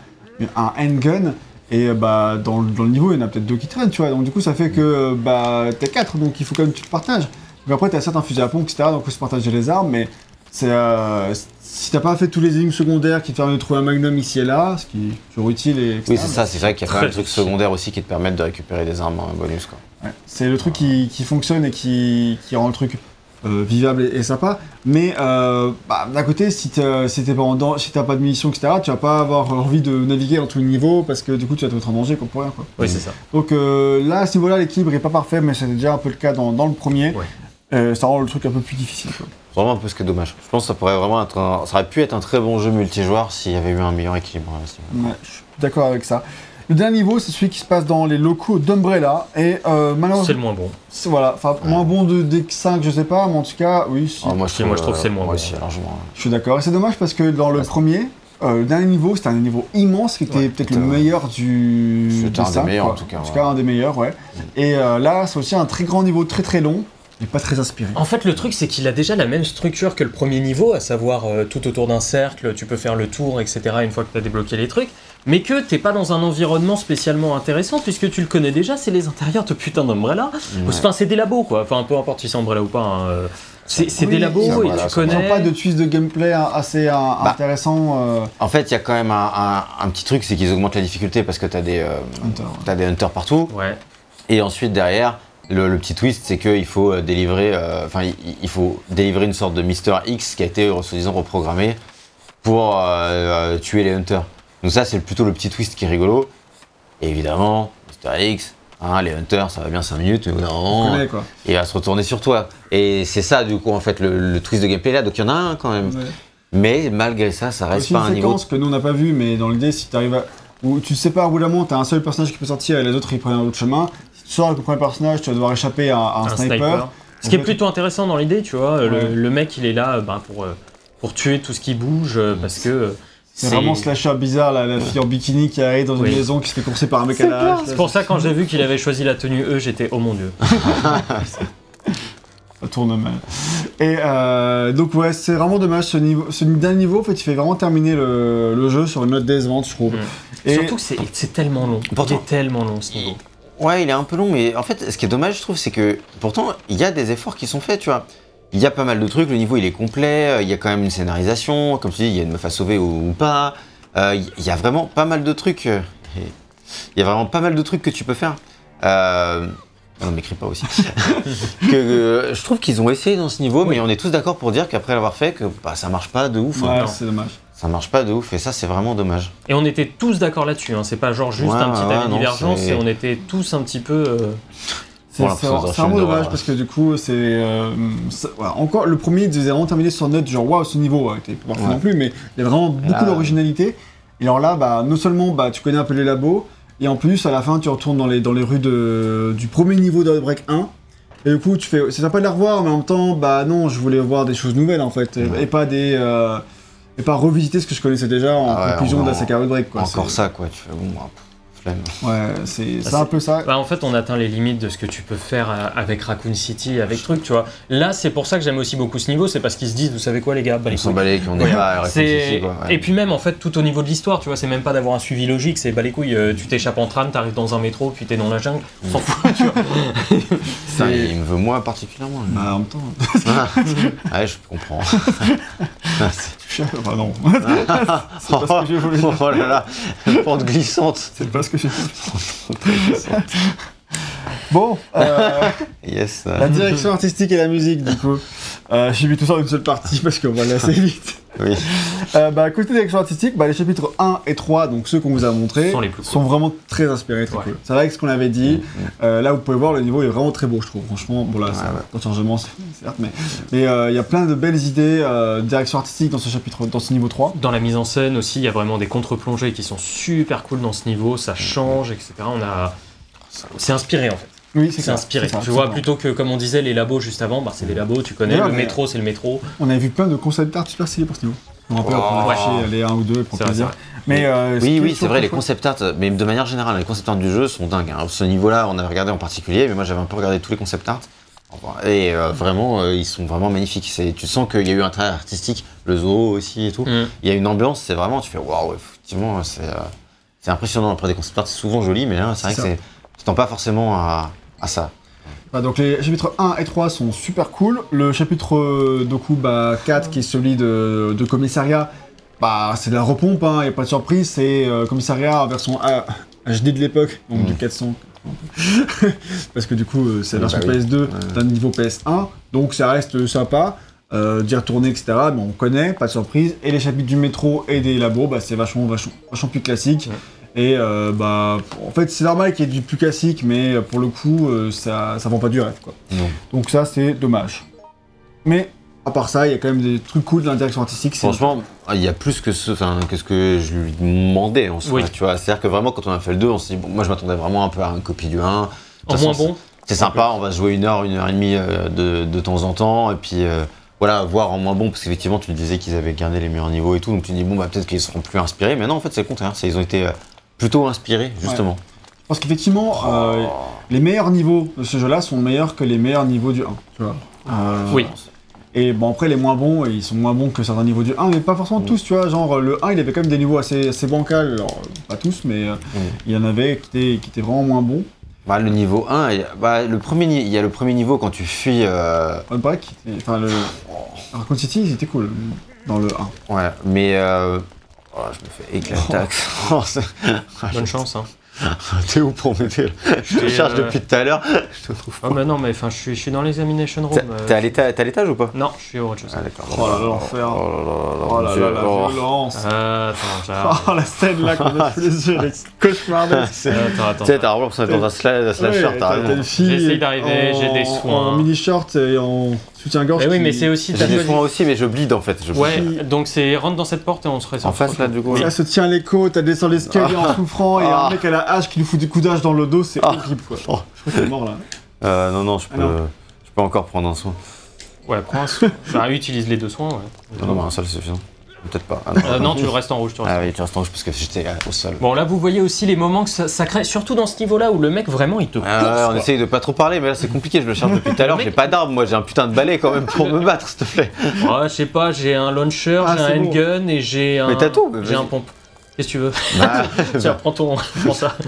un handgun. Et euh, bah, dans, le- dans le niveau, il y en a peut-être deux qui traînent, tu vois. Donc, du coup, ça fait que euh, bah, t'es 4, donc il faut quand même que tu te partages. Donc après, t'as certains fusils à pompe, etc. Donc, il faut se partager les armes, mais c'est. euh, si t'as pas fait tous les énigmes secondaires qui te permettent de trouver un magnum ici et là, ce qui est toujours utile et. etc. Oui, c'est ça, c'est vrai qu'il y a mal de trucs secondaires aussi qui te permettent de récupérer des armes en bonus, quoi. Ouais. C'est le truc qui, qui fonctionne et qui, qui rend le truc euh, vivable et, et sympa. Mais euh, bah, d'un côté, si t'as si pas en si pas de munitions, etc., tu vas pas avoir envie de naviguer dans tous les niveaux parce que du coup, tu vas te mettre en danger pour rien. Quoi. Oui, c'est ça. Donc euh, là, à ce niveau-là, l'équilibre est pas parfait, mais c'était déjà un peu le cas dans, dans le premier. Ouais. Ça rend le truc un peu plus difficile. Quoi. Vraiment un peu ce qui est dommage. Je pense que ça pourrait vraiment être un- ça aurait pu être un très bon jeu multijoueur s'il y avait eu un meilleur équilibre. Ouais, je suis d'accord avec ça. Le dernier niveau, c'est celui qui se passe dans les locaux d'Umbrella. Et euh, C'est malheureusement, le moins bon. c'est- voilà, enfin, moins bon de, des 5, je sais pas, mais en tout cas, oui, si. Ah, moi, Si, moi, je trouve que c'est le moins Moi bon. aussi, largement. Je suis d'accord. Et c'est dommage parce que dans le Ouais. premier, euh, le dernier niveau, c'était un niveau immense qui était Ouais, peut-être le meilleur du. C'était un des meilleurs, quoi. en tout cas, En tout ouais. cas, un des meilleurs, ouais. Et euh, là, c'est aussi un très grand niveau, très très long, et pas très inspiré. En fait, le truc, c'est qu'il a déjà la même structure que le premier niveau, à savoir euh, tout autour d'un cercle, tu peux faire le tour, etc., une fois que tu as débloqué les trucs, mais que t'es pas dans un environnement spécialement intéressant, puisque tu le connais déjà, c'est les intérieurs de putain d'Umbrella. Ouais. Enfin, c'est des labos, quoi. Enfin, peu importe si c'est Umbrella ou pas. hein, euh, C'est c'est Oui, des labos ça, et voilà, tu connais. n'ont pas de twist de gameplay assez euh, Bah. intéressant. euh, En fait, il y a quand même un, un- un petit truc, c'est qu'ils augmentent la difficulté parce que t'as des, euh, Hunter. des hunters partout. Ouais. Et ensuite, derrière, le, le petit twist, c'est qu'il faut euh, délivrer, euh, enfin, il, il faut délivrer une sorte de Mister X qui a été, euh, soi-disant, reprogrammé pour tuer les hunters. Donc ça, c'est plutôt le petit twist qui est rigolo. Et évidemment, Mister X, hein, les hunters, ça va bien 5 minutes, mais au bout d'un On moment, connaît, quoi. il va se retourner sur toi. Et c'est ça, du coup, en fait, le, le twist de gameplay là. Donc il y en a un quand même. Ouais. Mais malgré ça, ça reste pas une un niveau. séquence que nous on n'a pas vu, mais dans l'idée, si tu arrives à. Où tu pas, au bout d'un moment, t'as un seul personnage qui peut sortir et les autres ils prennent un autre chemin. Sors avec le premier personnage, tu vas devoir échapper à, à un, un sniper. sniper. Ce qui est plutôt intéressant dans l'idée, tu vois. Ouais. Le, le mec, il est là ben, pour, euh, pour tuer tout ce qui bouge, euh, parce que. euh, C'est vraiment slasher bizarre, là, la fille en bikini qui arrive dans une Oui. maison qui se fait courser par un mec à la hache. C'est pour ça, quand j'ai vu qu'il avait choisi la tenue E, j'étais oh mon dieu. Ça tourne mal. Et euh, donc, ouais, c'est vraiment dommage. Ce, niveau, ce dernier niveau, en fait, il fait vraiment terminer le, le jeu sur une note décevante, je trouve. Mm. Et Surtout que c'est c'est tellement long. Pourtant- Il est tellement long ce niveau. Ouais, il est un peu long, mais en fait, ce qui est dommage, je trouve, c'est que pourtant, il y a des efforts qui sont faits, tu vois. Il y a pas mal de trucs, le niveau il est complet, euh, il y a quand même une scénarisation, comme tu dis, il y a une meuf à sauver ou, ou pas. Euh, Il y a vraiment pas mal de trucs. euh, et Il y a vraiment pas mal de trucs que tu peux faire. Euh... Non, m'écris pas aussi. que, euh, je trouve qu'ils ont essayé dans ce niveau, mais on est tous d'accord pour dire qu'après l'avoir fait, que bah, ça marche pas de ouf. hein. ouais, c'est dommage. Ça marche pas de ouf, et ça c'est vraiment dommage. Et on était tous d'accord là-dessus. Hein. C'est pas genre juste Ouais, un petit ouais, avis non, divergence, c'est- et on était tous un petit peu. euh, C'est Voilà, film dommage parce que du coup, c'est. euh, voilà. Encore, le premier, ils avaient vraiment terminé sur note genre waouh, ce niveau, ouais, t'es pas parfait Ouais. non plus, mais il y a vraiment beaucoup Là, d'originalité. Et alors là, bah, non seulement bah, tu connais un peu les labos, et en plus, à la fin, tu retournes dans les, dans les rues de, du premier niveau d'Outbreak 1. Et du coup, tu fais. C'est sympa de la revoir, mais en même temps, bah non, je voulais voir des choses nouvelles en fait, et, Ouais. et pas des. euh, et pas revisiter ce que je connaissais déjà en Ah ouais, conclusion encore- d'Asaka Outbreak. Quoi. Encore ça, quoi, tu fais bon, bah, flemme. Ouais, c'est c'est Ah, un peu ça. Bah, en fait, on atteint les limites de ce que tu peux faire euh, avec Raccoon City, avec truc, tu vois. Là, c'est pour ça que j'aime aussi beaucoup ce niveau, c'est parce qu'ils se disent, vous savez quoi, les gars, bah, On les s'en couilles. bat les couilles, on n'est Ouais. pas à ici, quoi. ouais. Et puis même en fait tout au niveau de l'histoire, tu vois, c'est même pas d'avoir un suivi logique, c'est bah les couilles, euh, tu t'échappes en tram, t'arrives dans un métro, puis t'es dans la jungle, on s'en fout, tu vois. C'est- il me veut moi particulièrement. Bah, en même temps. Ah, ouais, je comprends. Ah, Enfin non, c'est pas ce que je voulais dire. oh là là, pente glissante. C'est pas ce que j'ai dit. Bon, euh, Yes. la direction artistique et la musique, du coup. Euh, j'ai mis tout ça en une seule partie parce qu'on va aller assez vite. Oui. Euh, bah, côté direction artistique, bah, les chapitres 1 et 3, donc ceux qu'on vous a montrés, Sont les plus cool. sont vraiment très inspirés, très Ouais. cool. C'est vrai que ce qu'on avait dit, Mm, euh, là vous pouvez voir, le niveau est vraiment très beau, je trouve. Franchement, bon là, c'est Ouais, un petit changement, c'est- certes, mais mais, euh, il y a plein de belles idées euh, de direction artistique dans ce chapitre, dans ce niveau 3. Dans la mise en scène aussi, il y a vraiment des contre-plongées qui sont super cool dans ce niveau, ça change, etc. On a... C'est inspiré en fait. Oui, C'est inspiré. c'est ça, tu vois, plutôt que comme on disait, les labos juste avant, bah, c'est des labos, tu connais. Le métro, c'est le métro. On avait vu plein de concept art super stylés pour ce niveau. Me rappelle, Oh. on a Ouais. affiché les 1 ou 2 pour plaisir. vrai. Mais euh, Oui, oui, c'est vrai, les concept art, mais de manière générale, les concept art du jeu sont dingues. hein. Ce niveau-là, on avait regardé en particulier, mais moi j'avais un peu regardé tous les concept art. Et euh, vraiment, euh, ils sont vraiment magnifiques. Tu sens qu'il y a eu un trait artistique, le zoo aussi et tout. Mm. Il y a une ambiance, c'est vraiment, tu fais waouh, effectivement, c'est euh, impressionnant. Après, des concept art, c'est souvent joli, mais là, c'est vrai que. Tu t'en pas forcément à, à ça. Ah, donc les chapitres 1 et 3 sont super cool. Le chapitre euh, du coup, bah, 4 qui est celui de, de commissariat, bah, c'est de la repompe, il n'y a pas de surprise, c'est euh, commissariat version A- HD de l'époque, donc Mm. du 400. Parce que du coup euh, c'est la version bah oui. PS2 Ouais. d'un niveau PS1, donc ça reste sympa. Euh, d'y retourner, etc. Mais on connaît, pas de surprise. Et les chapitres du métro et des labos, bah, c'est vachement, vachement, vachement plus classique. Ouais. Et euh, bah, en fait, c'est normal qu'il y ait du plus classique, mais pour le coup, euh, ça, ça vend pas du rêve, quoi. Non. Donc ça, c'est dommage. Mais à part ça, il y a quand même des trucs cool dans la direction artistique. c'est- Franchement, il y a plus que ce, enfin, que ce que je lui demandais en soi. Oui. Tu vois, c'est-à-dire que vraiment, quand on a fait le 2, on s'est dit, bon, moi je m'attendais vraiment un peu à une copie du 1. De En moins bon. C'est sympa, on va se jouer une heure, une heure et demie euh, de, de temps en temps, et puis euh, voilà, voir en moins bon, parce qu'effectivement, tu disais qu'ils avaient gardé les meilleurs niveaux et tout, donc tu dis, bon, bah peut-être qu'ils seront plus inspirés, mais non, en fait, c'est le contraire, c'est- ils ont été euh, plutôt inspirés, justement. Parce qu'effectivement, euh, les meilleurs niveaux de ce jeu-là sont meilleurs que les meilleurs niveaux du 1. Tu vois. Euh, Oui. Et bon, après, les moins bons, ils sont moins bons que certains niveaux du 1, mais pas forcément Mm. tous, tu vois. Genre, le 1, il avait quand même des niveaux assez, assez bancals. Alors, pas tous, mais euh, Mm. il y en avait qui étaient, qui étaient vraiment moins bons. Bah, le niveau 1, il y a- bah, le premier, il y a le premier niveau quand tu fuis. euh, Enfin, le. Raccoon City, c'était cool dans le 1. ouais, mais. euh, oh, je me fais éclater. Oh, c'est- Bonne chance. Hein. T'es où pour m'aider Je te cherche euh, depuis tout à l'heure, je te trouve Ah pas. bah non, mais enfin, je suis, je suis dans l'examination room. T'es euh, t'es à l'étage ou pas Non, je suis au rez-de-chaussée. Ah d'accord. Oh là là, l'enfer. Oh là là là, Oh la Oh. violence. Euh, attends. Oh, la scène là qu'on a sous les yeux. C'est- Euh, attends, attends. Tu sais, t'as vraiment l'impression d'être dans un sla- un slasher, t'as une fille J'essaye d'arriver, j'ai des soins. En mini short et en soutien-gorge. Mais oui, qui- mais c'est aussi. t'as J'ai des soins aussi, mais je bleed en fait. Je bleed. Ouais, donc c'est rentre dans cette porte et on se réserve. En face là, du coup. Ça se tient les côtes, elle descend l'escalier en souffrant et Ah. un mec à la hache qui lui fout des coups d'âge dans le dos, c'est Ah. horrible quoi. Oh. Je crois qu'il est mort là. Euh, non, non, je Ah peux, je peux encore prendre un soin. Ouais, prends un soin. Bah, utilise les deux soins, ouais. Non, non, bah, un seul c'est suffisant. Peut-être pas. Ah, non. Euh, non, tu restes en rouge, tu restes. Ah oui, tu restes en rouge parce que j'étais euh, au sol. Bon, là, vous voyez aussi les moments que ça, ça crée, surtout dans ce niveau-là où le mec vraiment il te course. Ah ouais, on quoi. essaye de pas trop parler, mais là c'est compliqué, je le cherche depuis tout à l'heure. J'ai pas d'arme, moi j'ai un putain de balai quand même pour me battre, s'il te plaît. Ouais, je sais pas, j'ai un launcher, Ah, j'ai un bon. handgun et j'ai un. Mais t'as tout, J'ai un pompe. Qu'est-ce que tu veux Bah, Tiens, prends ton. prends ça.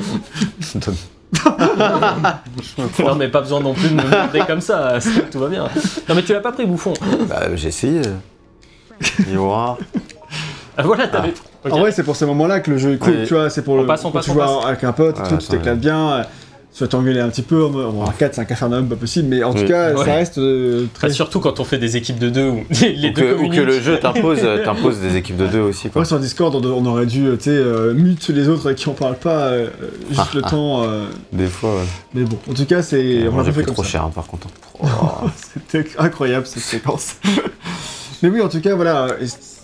Non, mais pas besoin non plus de me demander comme ça, tout va bien. Non, mais tu l'as pas pris, bouffon. bah, j'ai essayé. Miroir. Ah, voilà, t'avais. Ok. En vrai, c'est pour ces moments-là que le jeu est cool, tu vois. C'est pour On le. passe, on quand passe, tu on joues passe. avec un pote, Ouais, tout, tu t'éclates bien. euh, Tu vas t'engueuler un petit peu. En en arcade, c'est un cafernum pas possible, mais en tout Oui. cas, Ouais. ça reste euh, Bah, très. surtout quand on fait des équipes de deux ou les, les ou, deux que, ou communiquent. que le jeu t'impose euh, t'impose des équipes de deux aussi, quoi. Après, sur Discord, on, on aurait dû, euh, tu sais, euh, mute les autres avec qui on parle pas, euh, juste le temps. euh, Des fois, ouais. Mais bon, en tout cas, c'est. On moi l'a fait comme trop ça. cher, hein, par contre. C'était incroyable cette séquence. Mais oui, en tout cas, voilà,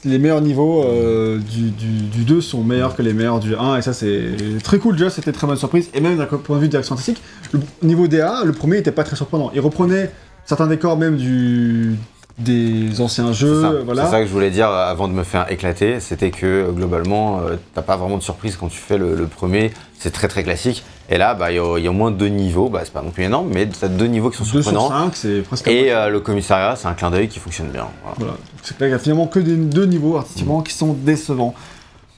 les meilleurs niveaux euh, du, du, du 2 sont meilleurs que les meilleurs du 1, et ça c'est très cool déjà, c'était très bonne surprise, et même d'un point de vue de direction artistique, le niveau DA, le premier était pas très surprenant. Il reprenait certains décors même du des anciens jeux, ça. voilà. C'est ça que je voulais dire euh, avant de me faire éclater, c'était que euh, globalement, euh, t'as pas vraiment de surprise quand tu fais le, le premier, c'est très très classique. Et là, bah, il y, a- il y a au moins deux niveaux, bah, c'est pas non plus énorme, mais t'as deux niveaux qui sont 2 sur. 5, c'est presque... Et euh, le commissariat, c'est un clin d'œil qui fonctionne bien. voilà. C'est clair qu'il y a finalement que des, deux niveaux artistiquement qui sont décevants.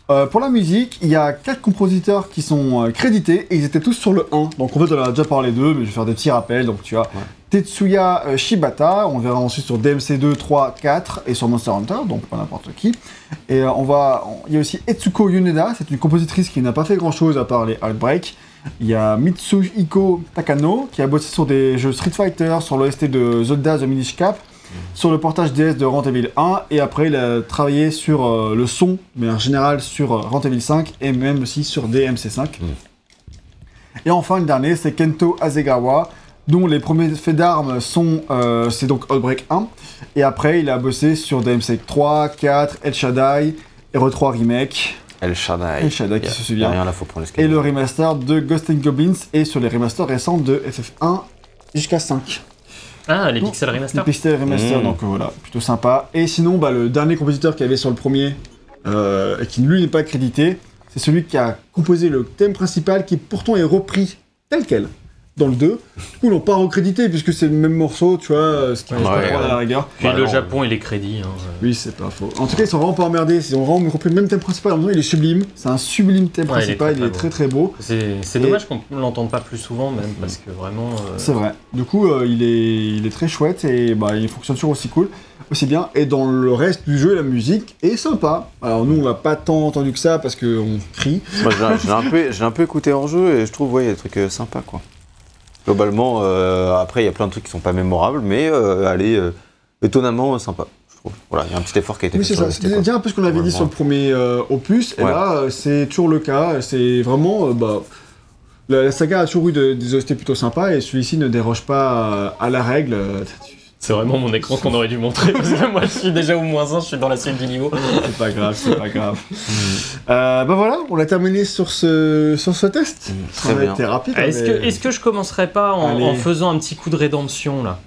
Euh, pour la musique, il y a quatre compositeurs qui sont euh, crédités et ils étaient tous sur le 1. Donc en fait, on en a déjà parlé d'eux, mais je vais faire des petits rappels. Donc tu as Tetsuya Shibata, on verra ensuite sur DMC 2, 3, 4 et sur Monster Hunter, donc pas n'importe qui. Et euh, on va, il y a aussi Etsuko Yoneda, c'est une compositrice qui n'a pas fait grand chose à part les Outbreak. Il y a Mitsuhiko Takano qui a bossé sur des jeux Street Fighter, sur l'OST de Zelda The Minish Cap, sur le portage DS de Resident Evil 1 et après il a travaillé sur euh, le son, mais en général sur euh, Resident Evil 5 et même aussi sur DMC5. Et enfin le dernier c'est Kento Azegawa dont les premiers faits d'armes sont euh, c'est donc Outbreak 1 et après il a bossé sur DMC 3, 4, El Shaddai, Hero 3 Remake El Shaddai. El Shaddai qui se souvient rien là, faut prendre et le remaster de Ghost and Goblins et sur les remasters récents de FF1 jusqu'à 5. Ah, les Non, pixels Les remaster. Pixel Remaster, Mmh. donc euh, voilà, plutôt sympa. Et sinon, bah, le dernier compositeur qu'il y avait sur le premier, euh, et qui lui n'est pas crédité, c'est celui qui a composé le thème principal, qui pourtant est repris tel quel dans le 2. Du coup, ils l'ont pas recrédité, puisque c'est le même morceau, tu vois, euh, ce qui pose pas Ouais, de problème à la ouais. rigueur. Puis Bah le non. Japon et les crédits. hein. Oui, c'est pas faux. En tout cas, ils sont vraiment pas emmerdés, ils ont vraiment repris le même thème principal. En même temps, il est sublime, c'est un sublime thème Ouais, il est principal, il est, très, très beau. C'est c'est Et- dommage qu'on ne l'entende pas plus souvent, même, parce que vraiment. euh, C'est vrai. Du coup, euh, il, est, il est très chouette et bah, il fonctionne toujours aussi cool, aussi bien. Et dans le reste du jeu, la musique est sympa. Alors nous, on l'a pas tant entendu que ça parce qu'on crie. Moi, j'ai un, peu- j'ai un peu écouté hors jeu et je trouve, ouais, il y a des trucs sympas, quoi. Globalement, euh, après, il y a plein de trucs qui sont pas mémorables, mais euh, allez, euh, étonnamment euh, sympa, je trouve. Voilà, il y a un petit effort qui a été Oui, fait c'est sur ça. le ST, C'était quoi. déjà un peu ce qu'on avait dit sur le premier euh, opus. Et Ouais. là, euh, c'est toujours le cas. C'est vraiment. euh, bah, la, la saga a toujours eu de- des OST plutôt sympas et celui-ci ne déroge pas à la règle. Euh, C'est vraiment mon écran qu'on aurait dû montrer, parce que moi je suis déjà au moins 1, je suis dans la suite du niveau. C'est pas grave, c'est pas grave. Euh, bah voilà, on a terminé sur ce, sur ce test. Ça Très a bien. été rapide. Ah, Est-ce mais que, est que je commencerai pas en, faisant un petit coup de rédemption là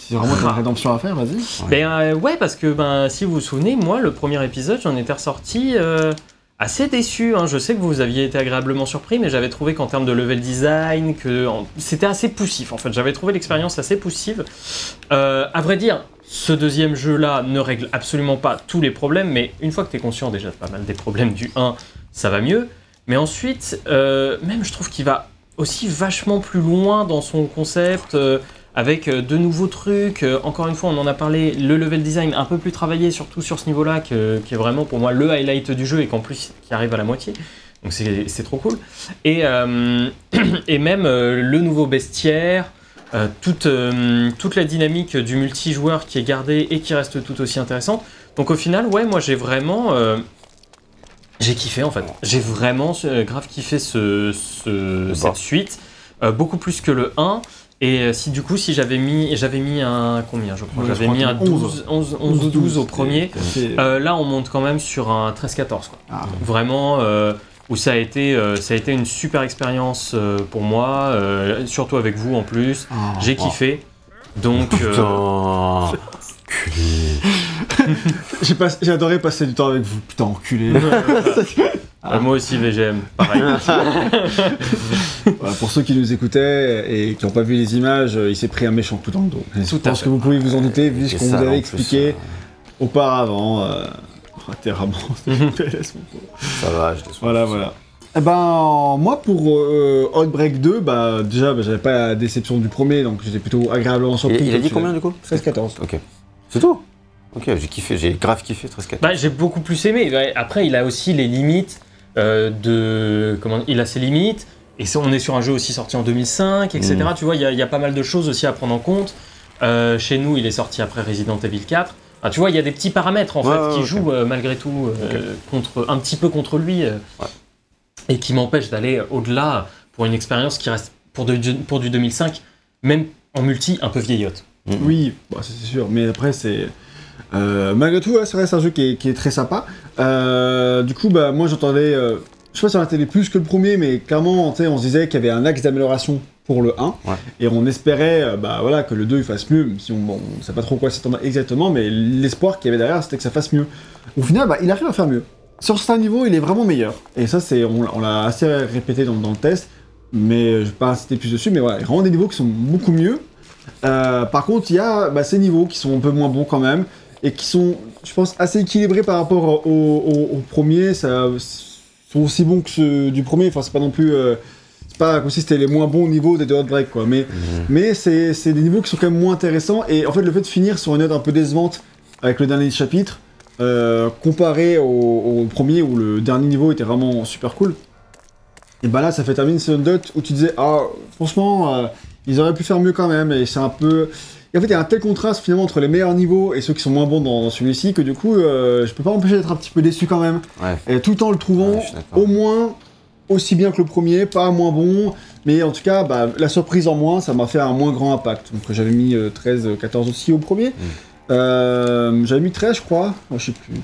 Si vraiment t'as une rédemption à faire, vas-y. Ouais. Ben euh, ouais, parce que ben, si vous vous souvenez, moi le premier épisode, j'en étais ressorti euh, assez déçu. hein. Je sais que vous aviez été agréablement surpris, mais j'avais trouvé qu'en termes de level design, que c'était assez poussif. En fait, j'avais trouvé l'expérience assez poussive. Euh, à vrai dire. Ce deuxième jeu-là ne règle absolument pas tous les problèmes, mais une fois que tu es conscient déjà de pas mal des problèmes du 1, ça va mieux. Mais ensuite, euh, même je trouve qu'il va aussi vachement plus loin dans son concept, euh, avec euh, de nouveaux trucs. Euh, encore une fois, on en a parlé, le level design un peu plus travaillé, surtout sur ce niveau-là, qui est vraiment pour moi le highlight du jeu et qu'en plus qui arrive à la moitié. Donc c'est trop cool. Et, euh, et même euh, le nouveau bestiaire, euh, toute, toute la dynamique du multijoueur qui est gardée et qui reste tout aussi intéressante. Donc au final, ouais, moi j'ai vraiment... j'ai kiffé en fait. J'ai vraiment grave kiffé ce, cette suite. Beaucoup plus que le 1. Et euh, si du coup, si j'avais mis, j'avais mis un combien je crois? Ouais, J'avais mis un 11. 12, 11, 11 ou 12 au premier. Euh, là, on monte quand même sur un 13-14. quoi. Ah. Vraiment, euh, où ça a, été, euh, ça a été une super expérience pour moi, surtout avec vous en plus. Ah. J'ai kiffé. Donc, Putain. J'ai pas- J'ai adoré passer du temps avec vous, putain enculé. euh, moi aussi, VGM, pareil. Voilà, pour ceux qui nous écoutaient et qui n'ont pas vu les images, euh, il s'est pris un méchant coup dans le dos. Je Tout à pense fait. que vous pouvez vous en douter vu ce qu'on vous avait plus, expliqué euh, auparavant. Euh... Oh, pauvre. Ça va, je déçois. Voilà, voilà. Eh ben, moi, pour euh, Outbreak 2, bah, déjà, bah, j'avais pas la déception du premier, donc j'étais plutôt agréablement surpris. Il, il a dit combien du coup 13-14. Ok. C'est tout? Ok, j'ai kiffé, j'ai grave kiffé 13 4 Bah, j'ai beaucoup plus aimé. Après, il a aussi les limites de. Comment Il a ses limites. Et on est sur un jeu aussi sorti en 2005, etc. Mm. Tu vois, il y, a- il y a pas mal de choses aussi à prendre en compte. Euh, chez nous, il est sorti après Resident Evil 4. Ah, tu vois, il y a des petits paramètres en Ouais, fait ouais, qui jouent euh, malgré tout euh, contre, un petit peu contre lui euh, Ouais. et qui m'empêchent d'aller au-delà pour une expérience qui reste pour, de- pour du 2005, même en multi, un peu vieillotte. Oui, bah, c'est sûr, mais après, c'est. Euh, malgré tout, ouais, ça reste un jeu qui est, qui est très sympa. Euh, du coup, bah, moi, j'entendais. euh, je sais pas si on attendait plus que le premier, mais clairement, on se disait qu'il y avait un axe d'amélioration pour le 1. Ouais. Et on espérait euh, bah, voilà, que le 2 il fasse mieux, si on, bon, on sait pas trop quoi s'attendre exactement, mais l'espoir qu'il y avait derrière, c'était que ça fasse mieux. Au final, bah, il arrive à faire mieux. Sur certains niveaux, il est vraiment meilleur. Et ça, c'est, on, on l'a assez répété dans, dans le test, mais je vais pas insister plus dessus, mais voilà, il y a vraiment des niveaux qui sont beaucoup mieux. Euh, par contre, il y a bah, ces niveaux qui sont un peu moins bons quand même, et qui sont, je pense, assez équilibrés par rapport au, au- au premier. Ça, sont aussi bons que ceux du premier. Enfin, c'est pas non plus, euh, c'est pas comme si c'était les moins bons niveaux des deux Outbreak, quoi. Mais, Mhm. mais c'est c'est des niveaux qui sont quand même moins intéressants. Et en fait, le fait de finir sur une note un peu décevante avec le dernier chapitre, euh, comparé au, au premier où le dernier niveau était vraiment super cool, et bah là, ça fait terminer une note où tu disais, ah, franchement, euh, ils auraient pu faire mieux quand même. Et c'est un peu. Et en fait, il y a un tel contraste finalement entre les meilleurs niveaux et ceux qui sont moins bons dans, dans celui-ci que du coup, euh, je peux pas m'empêcher d'être un petit peu déçu quand même. Ouais. Et tout en le trouvant Ouais, au moins aussi bien que le premier, pas moins bon, mais en tout cas, bah, la surprise en moins, ça m'a fait un moins grand impact. Donc j'avais mis euh, 13, euh, 14 aussi au premier. Euh, j'avais mis 13, je crois. Je sais plus.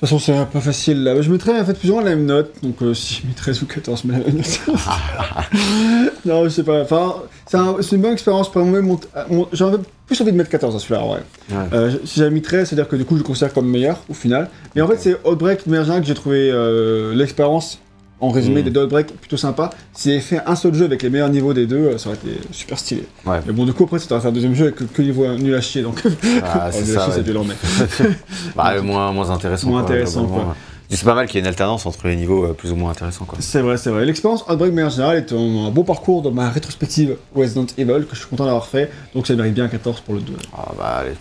De toute façon, c'est peu facile là. Je mettrais en fait plus ou moins la même note. Donc euh, si j'ai mis 13 ou 14, mais la même note. non, je sais pas. Enfin, c'est un- une bonne expérience pour moi. Mon- mon- J'avais plus envie de mettre 14 à celui-là, ouais. Ouais. Euh, si j'avais mis 13, c'est-à-dire que du coup, je le considère comme meilleur au final. Mais en fait, c'est Outbreak de manière que j'ai trouvé euh, l'expérience en résumé Mm. des deux Outbreak plutôt sympa. Si j'avais fait un seul jeu avec les meilleurs niveaux des deux, euh, ça aurait été super stylé. Ouais. Mais bon, du coup, après, c'était faire un deuxième jeu avec que, que niveau nul à chier. Donc, Ah, c'est nul à ça. c'est violent, mais. Bah, le moins, moins intéressant. Moins quoi, intéressant, quoi. ouais. C'est pas mal qu'il y ait une alternance entre les niveaux euh, plus ou moins intéressants. C'est vrai, c'est vrai. L'expérience Outbreak de manière générale est un, un beau parcours dans ma rétrospective Resident Evil que je suis content d'avoir fait. Donc, ça mérite bien un 14 pour le 2. Ah bah allez.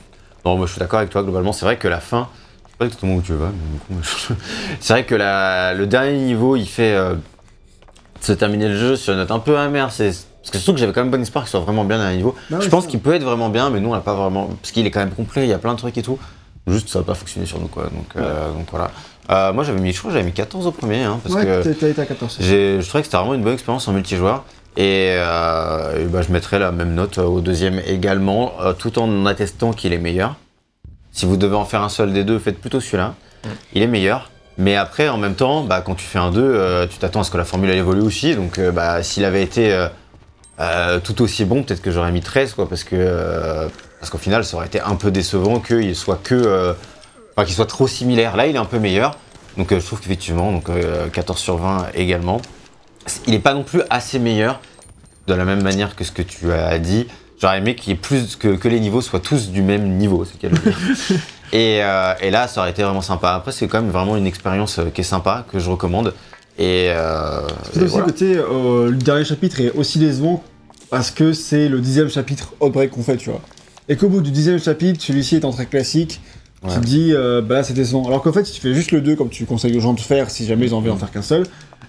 Non, moi je suis d'accord avec toi, globalement, c'est vrai que la fin, pas exactement où tu vas, mais du coup, moi, je- c'est vrai que la- le dernier niveau, il fait euh, se terminer le jeu sur une note un peu amère. C'est... Parce que surtout que j'avais quand même bonne espoir qu'il soit vraiment bien dans un niveau. Bah je pense qu'il peut être vraiment bien, mais nous on l'a pas vraiment. Parce qu'il est quand même complet, il y a plein de trucs et tout. Juste ça n'a pas fonctionné sur nous quoi. Donc, euh, donc voilà. Euh, moi j'avais mis, je crois j'avais mis 14 au premier, hein, parce ouais, que. t'as- été à 14. J'ai- Je trouvais que c'était vraiment une bonne expérience en multijoueur. Et, euh, et bah, je mettrais la même note au deuxième également, euh, tout en attestant qu'il est meilleur. Si vous devez en faire un seul des deux, faites plutôt celui-là. Il est meilleur. Mais après, en même temps, bah, quand tu fais un 2, euh, tu t'attends à ce que la formule elle évolue aussi. Donc euh, bah, s'il avait été euh, tout aussi bon, peut-être que j'aurais mis 13, quoi, parce que parce qu'au final, ça aurait été un peu décevant qu'il soit que. Enfin, qu'il soit trop similaire. Là, il est un peu meilleur. Donc je trouve qu'effectivement, donc, euh, 14 sur 20 également. Il n'est pas non plus assez meilleur, de la même manière que ce que tu as dit. J'aurais aimé qu'il y ait plus que, que les niveaux soient tous du même niveau, c'est qu'elle et, euh, et là, ça aurait été vraiment sympa. Après, c'est quand même vraiment une expérience euh, qui est sympa, que je recommande. Et, euh, et aussi voilà. sais, euh, le dernier chapitre est aussi décevant parce que c'est le dixième chapitre Outbreak qu'on fait, tu vois. Et qu'au bout du dixième chapitre, celui-ci étant très classique, Ouais. te dis, euh, bah c'est décevant. Alors qu'en fait, si tu fais juste le 2 comme tu conseilles aux gens de faire, si jamais ils ont envie d'en faire qu'un seul,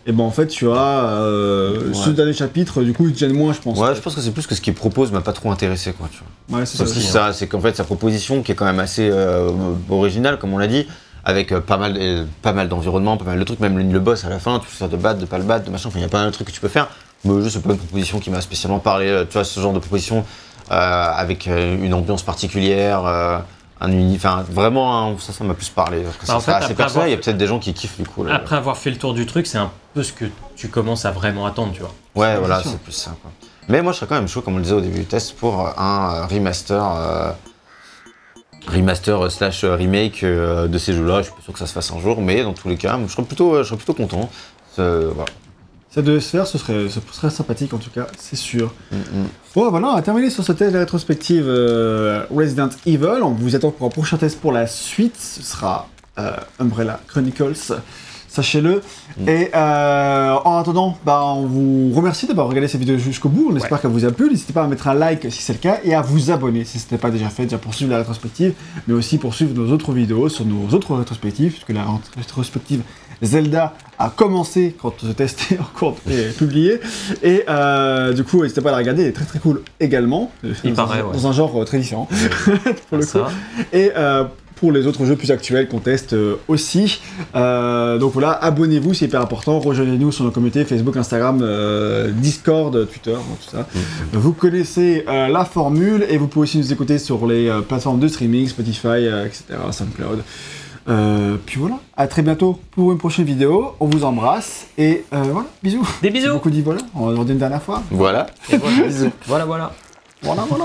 et ben en fait, tu as euh, ce dernier chapitre, du coup, il te gêne moins, je pense. Ouais, je pense que c'est plus que ce qu'il propose m'a pas trop intéressé, quoi, tu vois. Ouais, c'est C'est ça. aussi. ça, c'est qu'en fait sa proposition qui est quand même assez euh, originale, comme on l'a dit, avec euh, pas mal, euh, pas mal d'environnements, pas mal de trucs, même le, boss à la fin, tu fais de battre, de pas le battre, de machin, enfin il y a pas mal de trucs que tu peux faire. Mais jeu, c'est pas une proposition qui m'a spécialement parlé, tu vois, ce genre de proposition euh, avec une ambiance particulière, euh, un enfin vraiment, ça, ça m'a plus parlé. Parce que Bah, ça en sera fait, assez après personnel, il y a peut-être des gens qui kiffent du coup. là. Après avoir fait le tour du truc, c'est un peu ce que tu commences à vraiment attendre, tu vois. Ouais, voilà, c'est plus ça. Quoi. Mais moi, je serais quand même chaud, comme on le disait au début du test, pour un euh, remaster, euh, remaster euh, slash remake euh, de ces jeux-là. Je suis pas sûr que ça se fasse un jour, mais dans tous les cas, je serais plutôt, je serais plutôt content. Euh, voilà. Ça devait se faire, ce serait, ce serait sympathique en tout cas, c'est sûr. Mm. Bon, voilà, on a terminé sur ce test de rétrospective euh, Resident Evil. On vous attend pour un prochain test pour la suite. Ce sera euh, Umbrella Chronicles, sachez-le. Mm. Et euh, en attendant, bah, on vous remercie d'avoir regardé cette vidéo jusqu'au bout. On espère qu'elle vous a plu. N'hésitez pas à mettre un like si c'est le cas et à vous abonner si ce n'est pas déjà fait, déjà pour suivre la rétrospective, mais aussi pour suivre nos autres vidéos sur nos autres rétrospectives, puisque la rétrospective Zelda a commencé quand ce test est encore publié. Et euh, du coup, n'hésitez pas à la regarder, elle est très très cool également. Il dans, paraît, un, ouais. dans un genre euh, très différent, pour le coup. Et euh, pour les autres jeux plus actuels qu'on teste euh, aussi. Donc voilà, abonnez-vous, c'est hyper important. Rejoignez-nous sur nos communautés Facebook, Instagram, Discord, Twitter, tout ça. Vous connaissez la formule et vous pouvez aussi nous écouter sur les plateformes de streaming, Spotify, etc., SoundCloud. Euh, puis voilà, à très bientôt pour une prochaine vidéo. On vous embrasse et euh, voilà, bisous. Des bisous beaucoup dit voilà, on va le redire une dernière fois. Voilà. Et voilà, voilà, voilà. Voilà, voilà.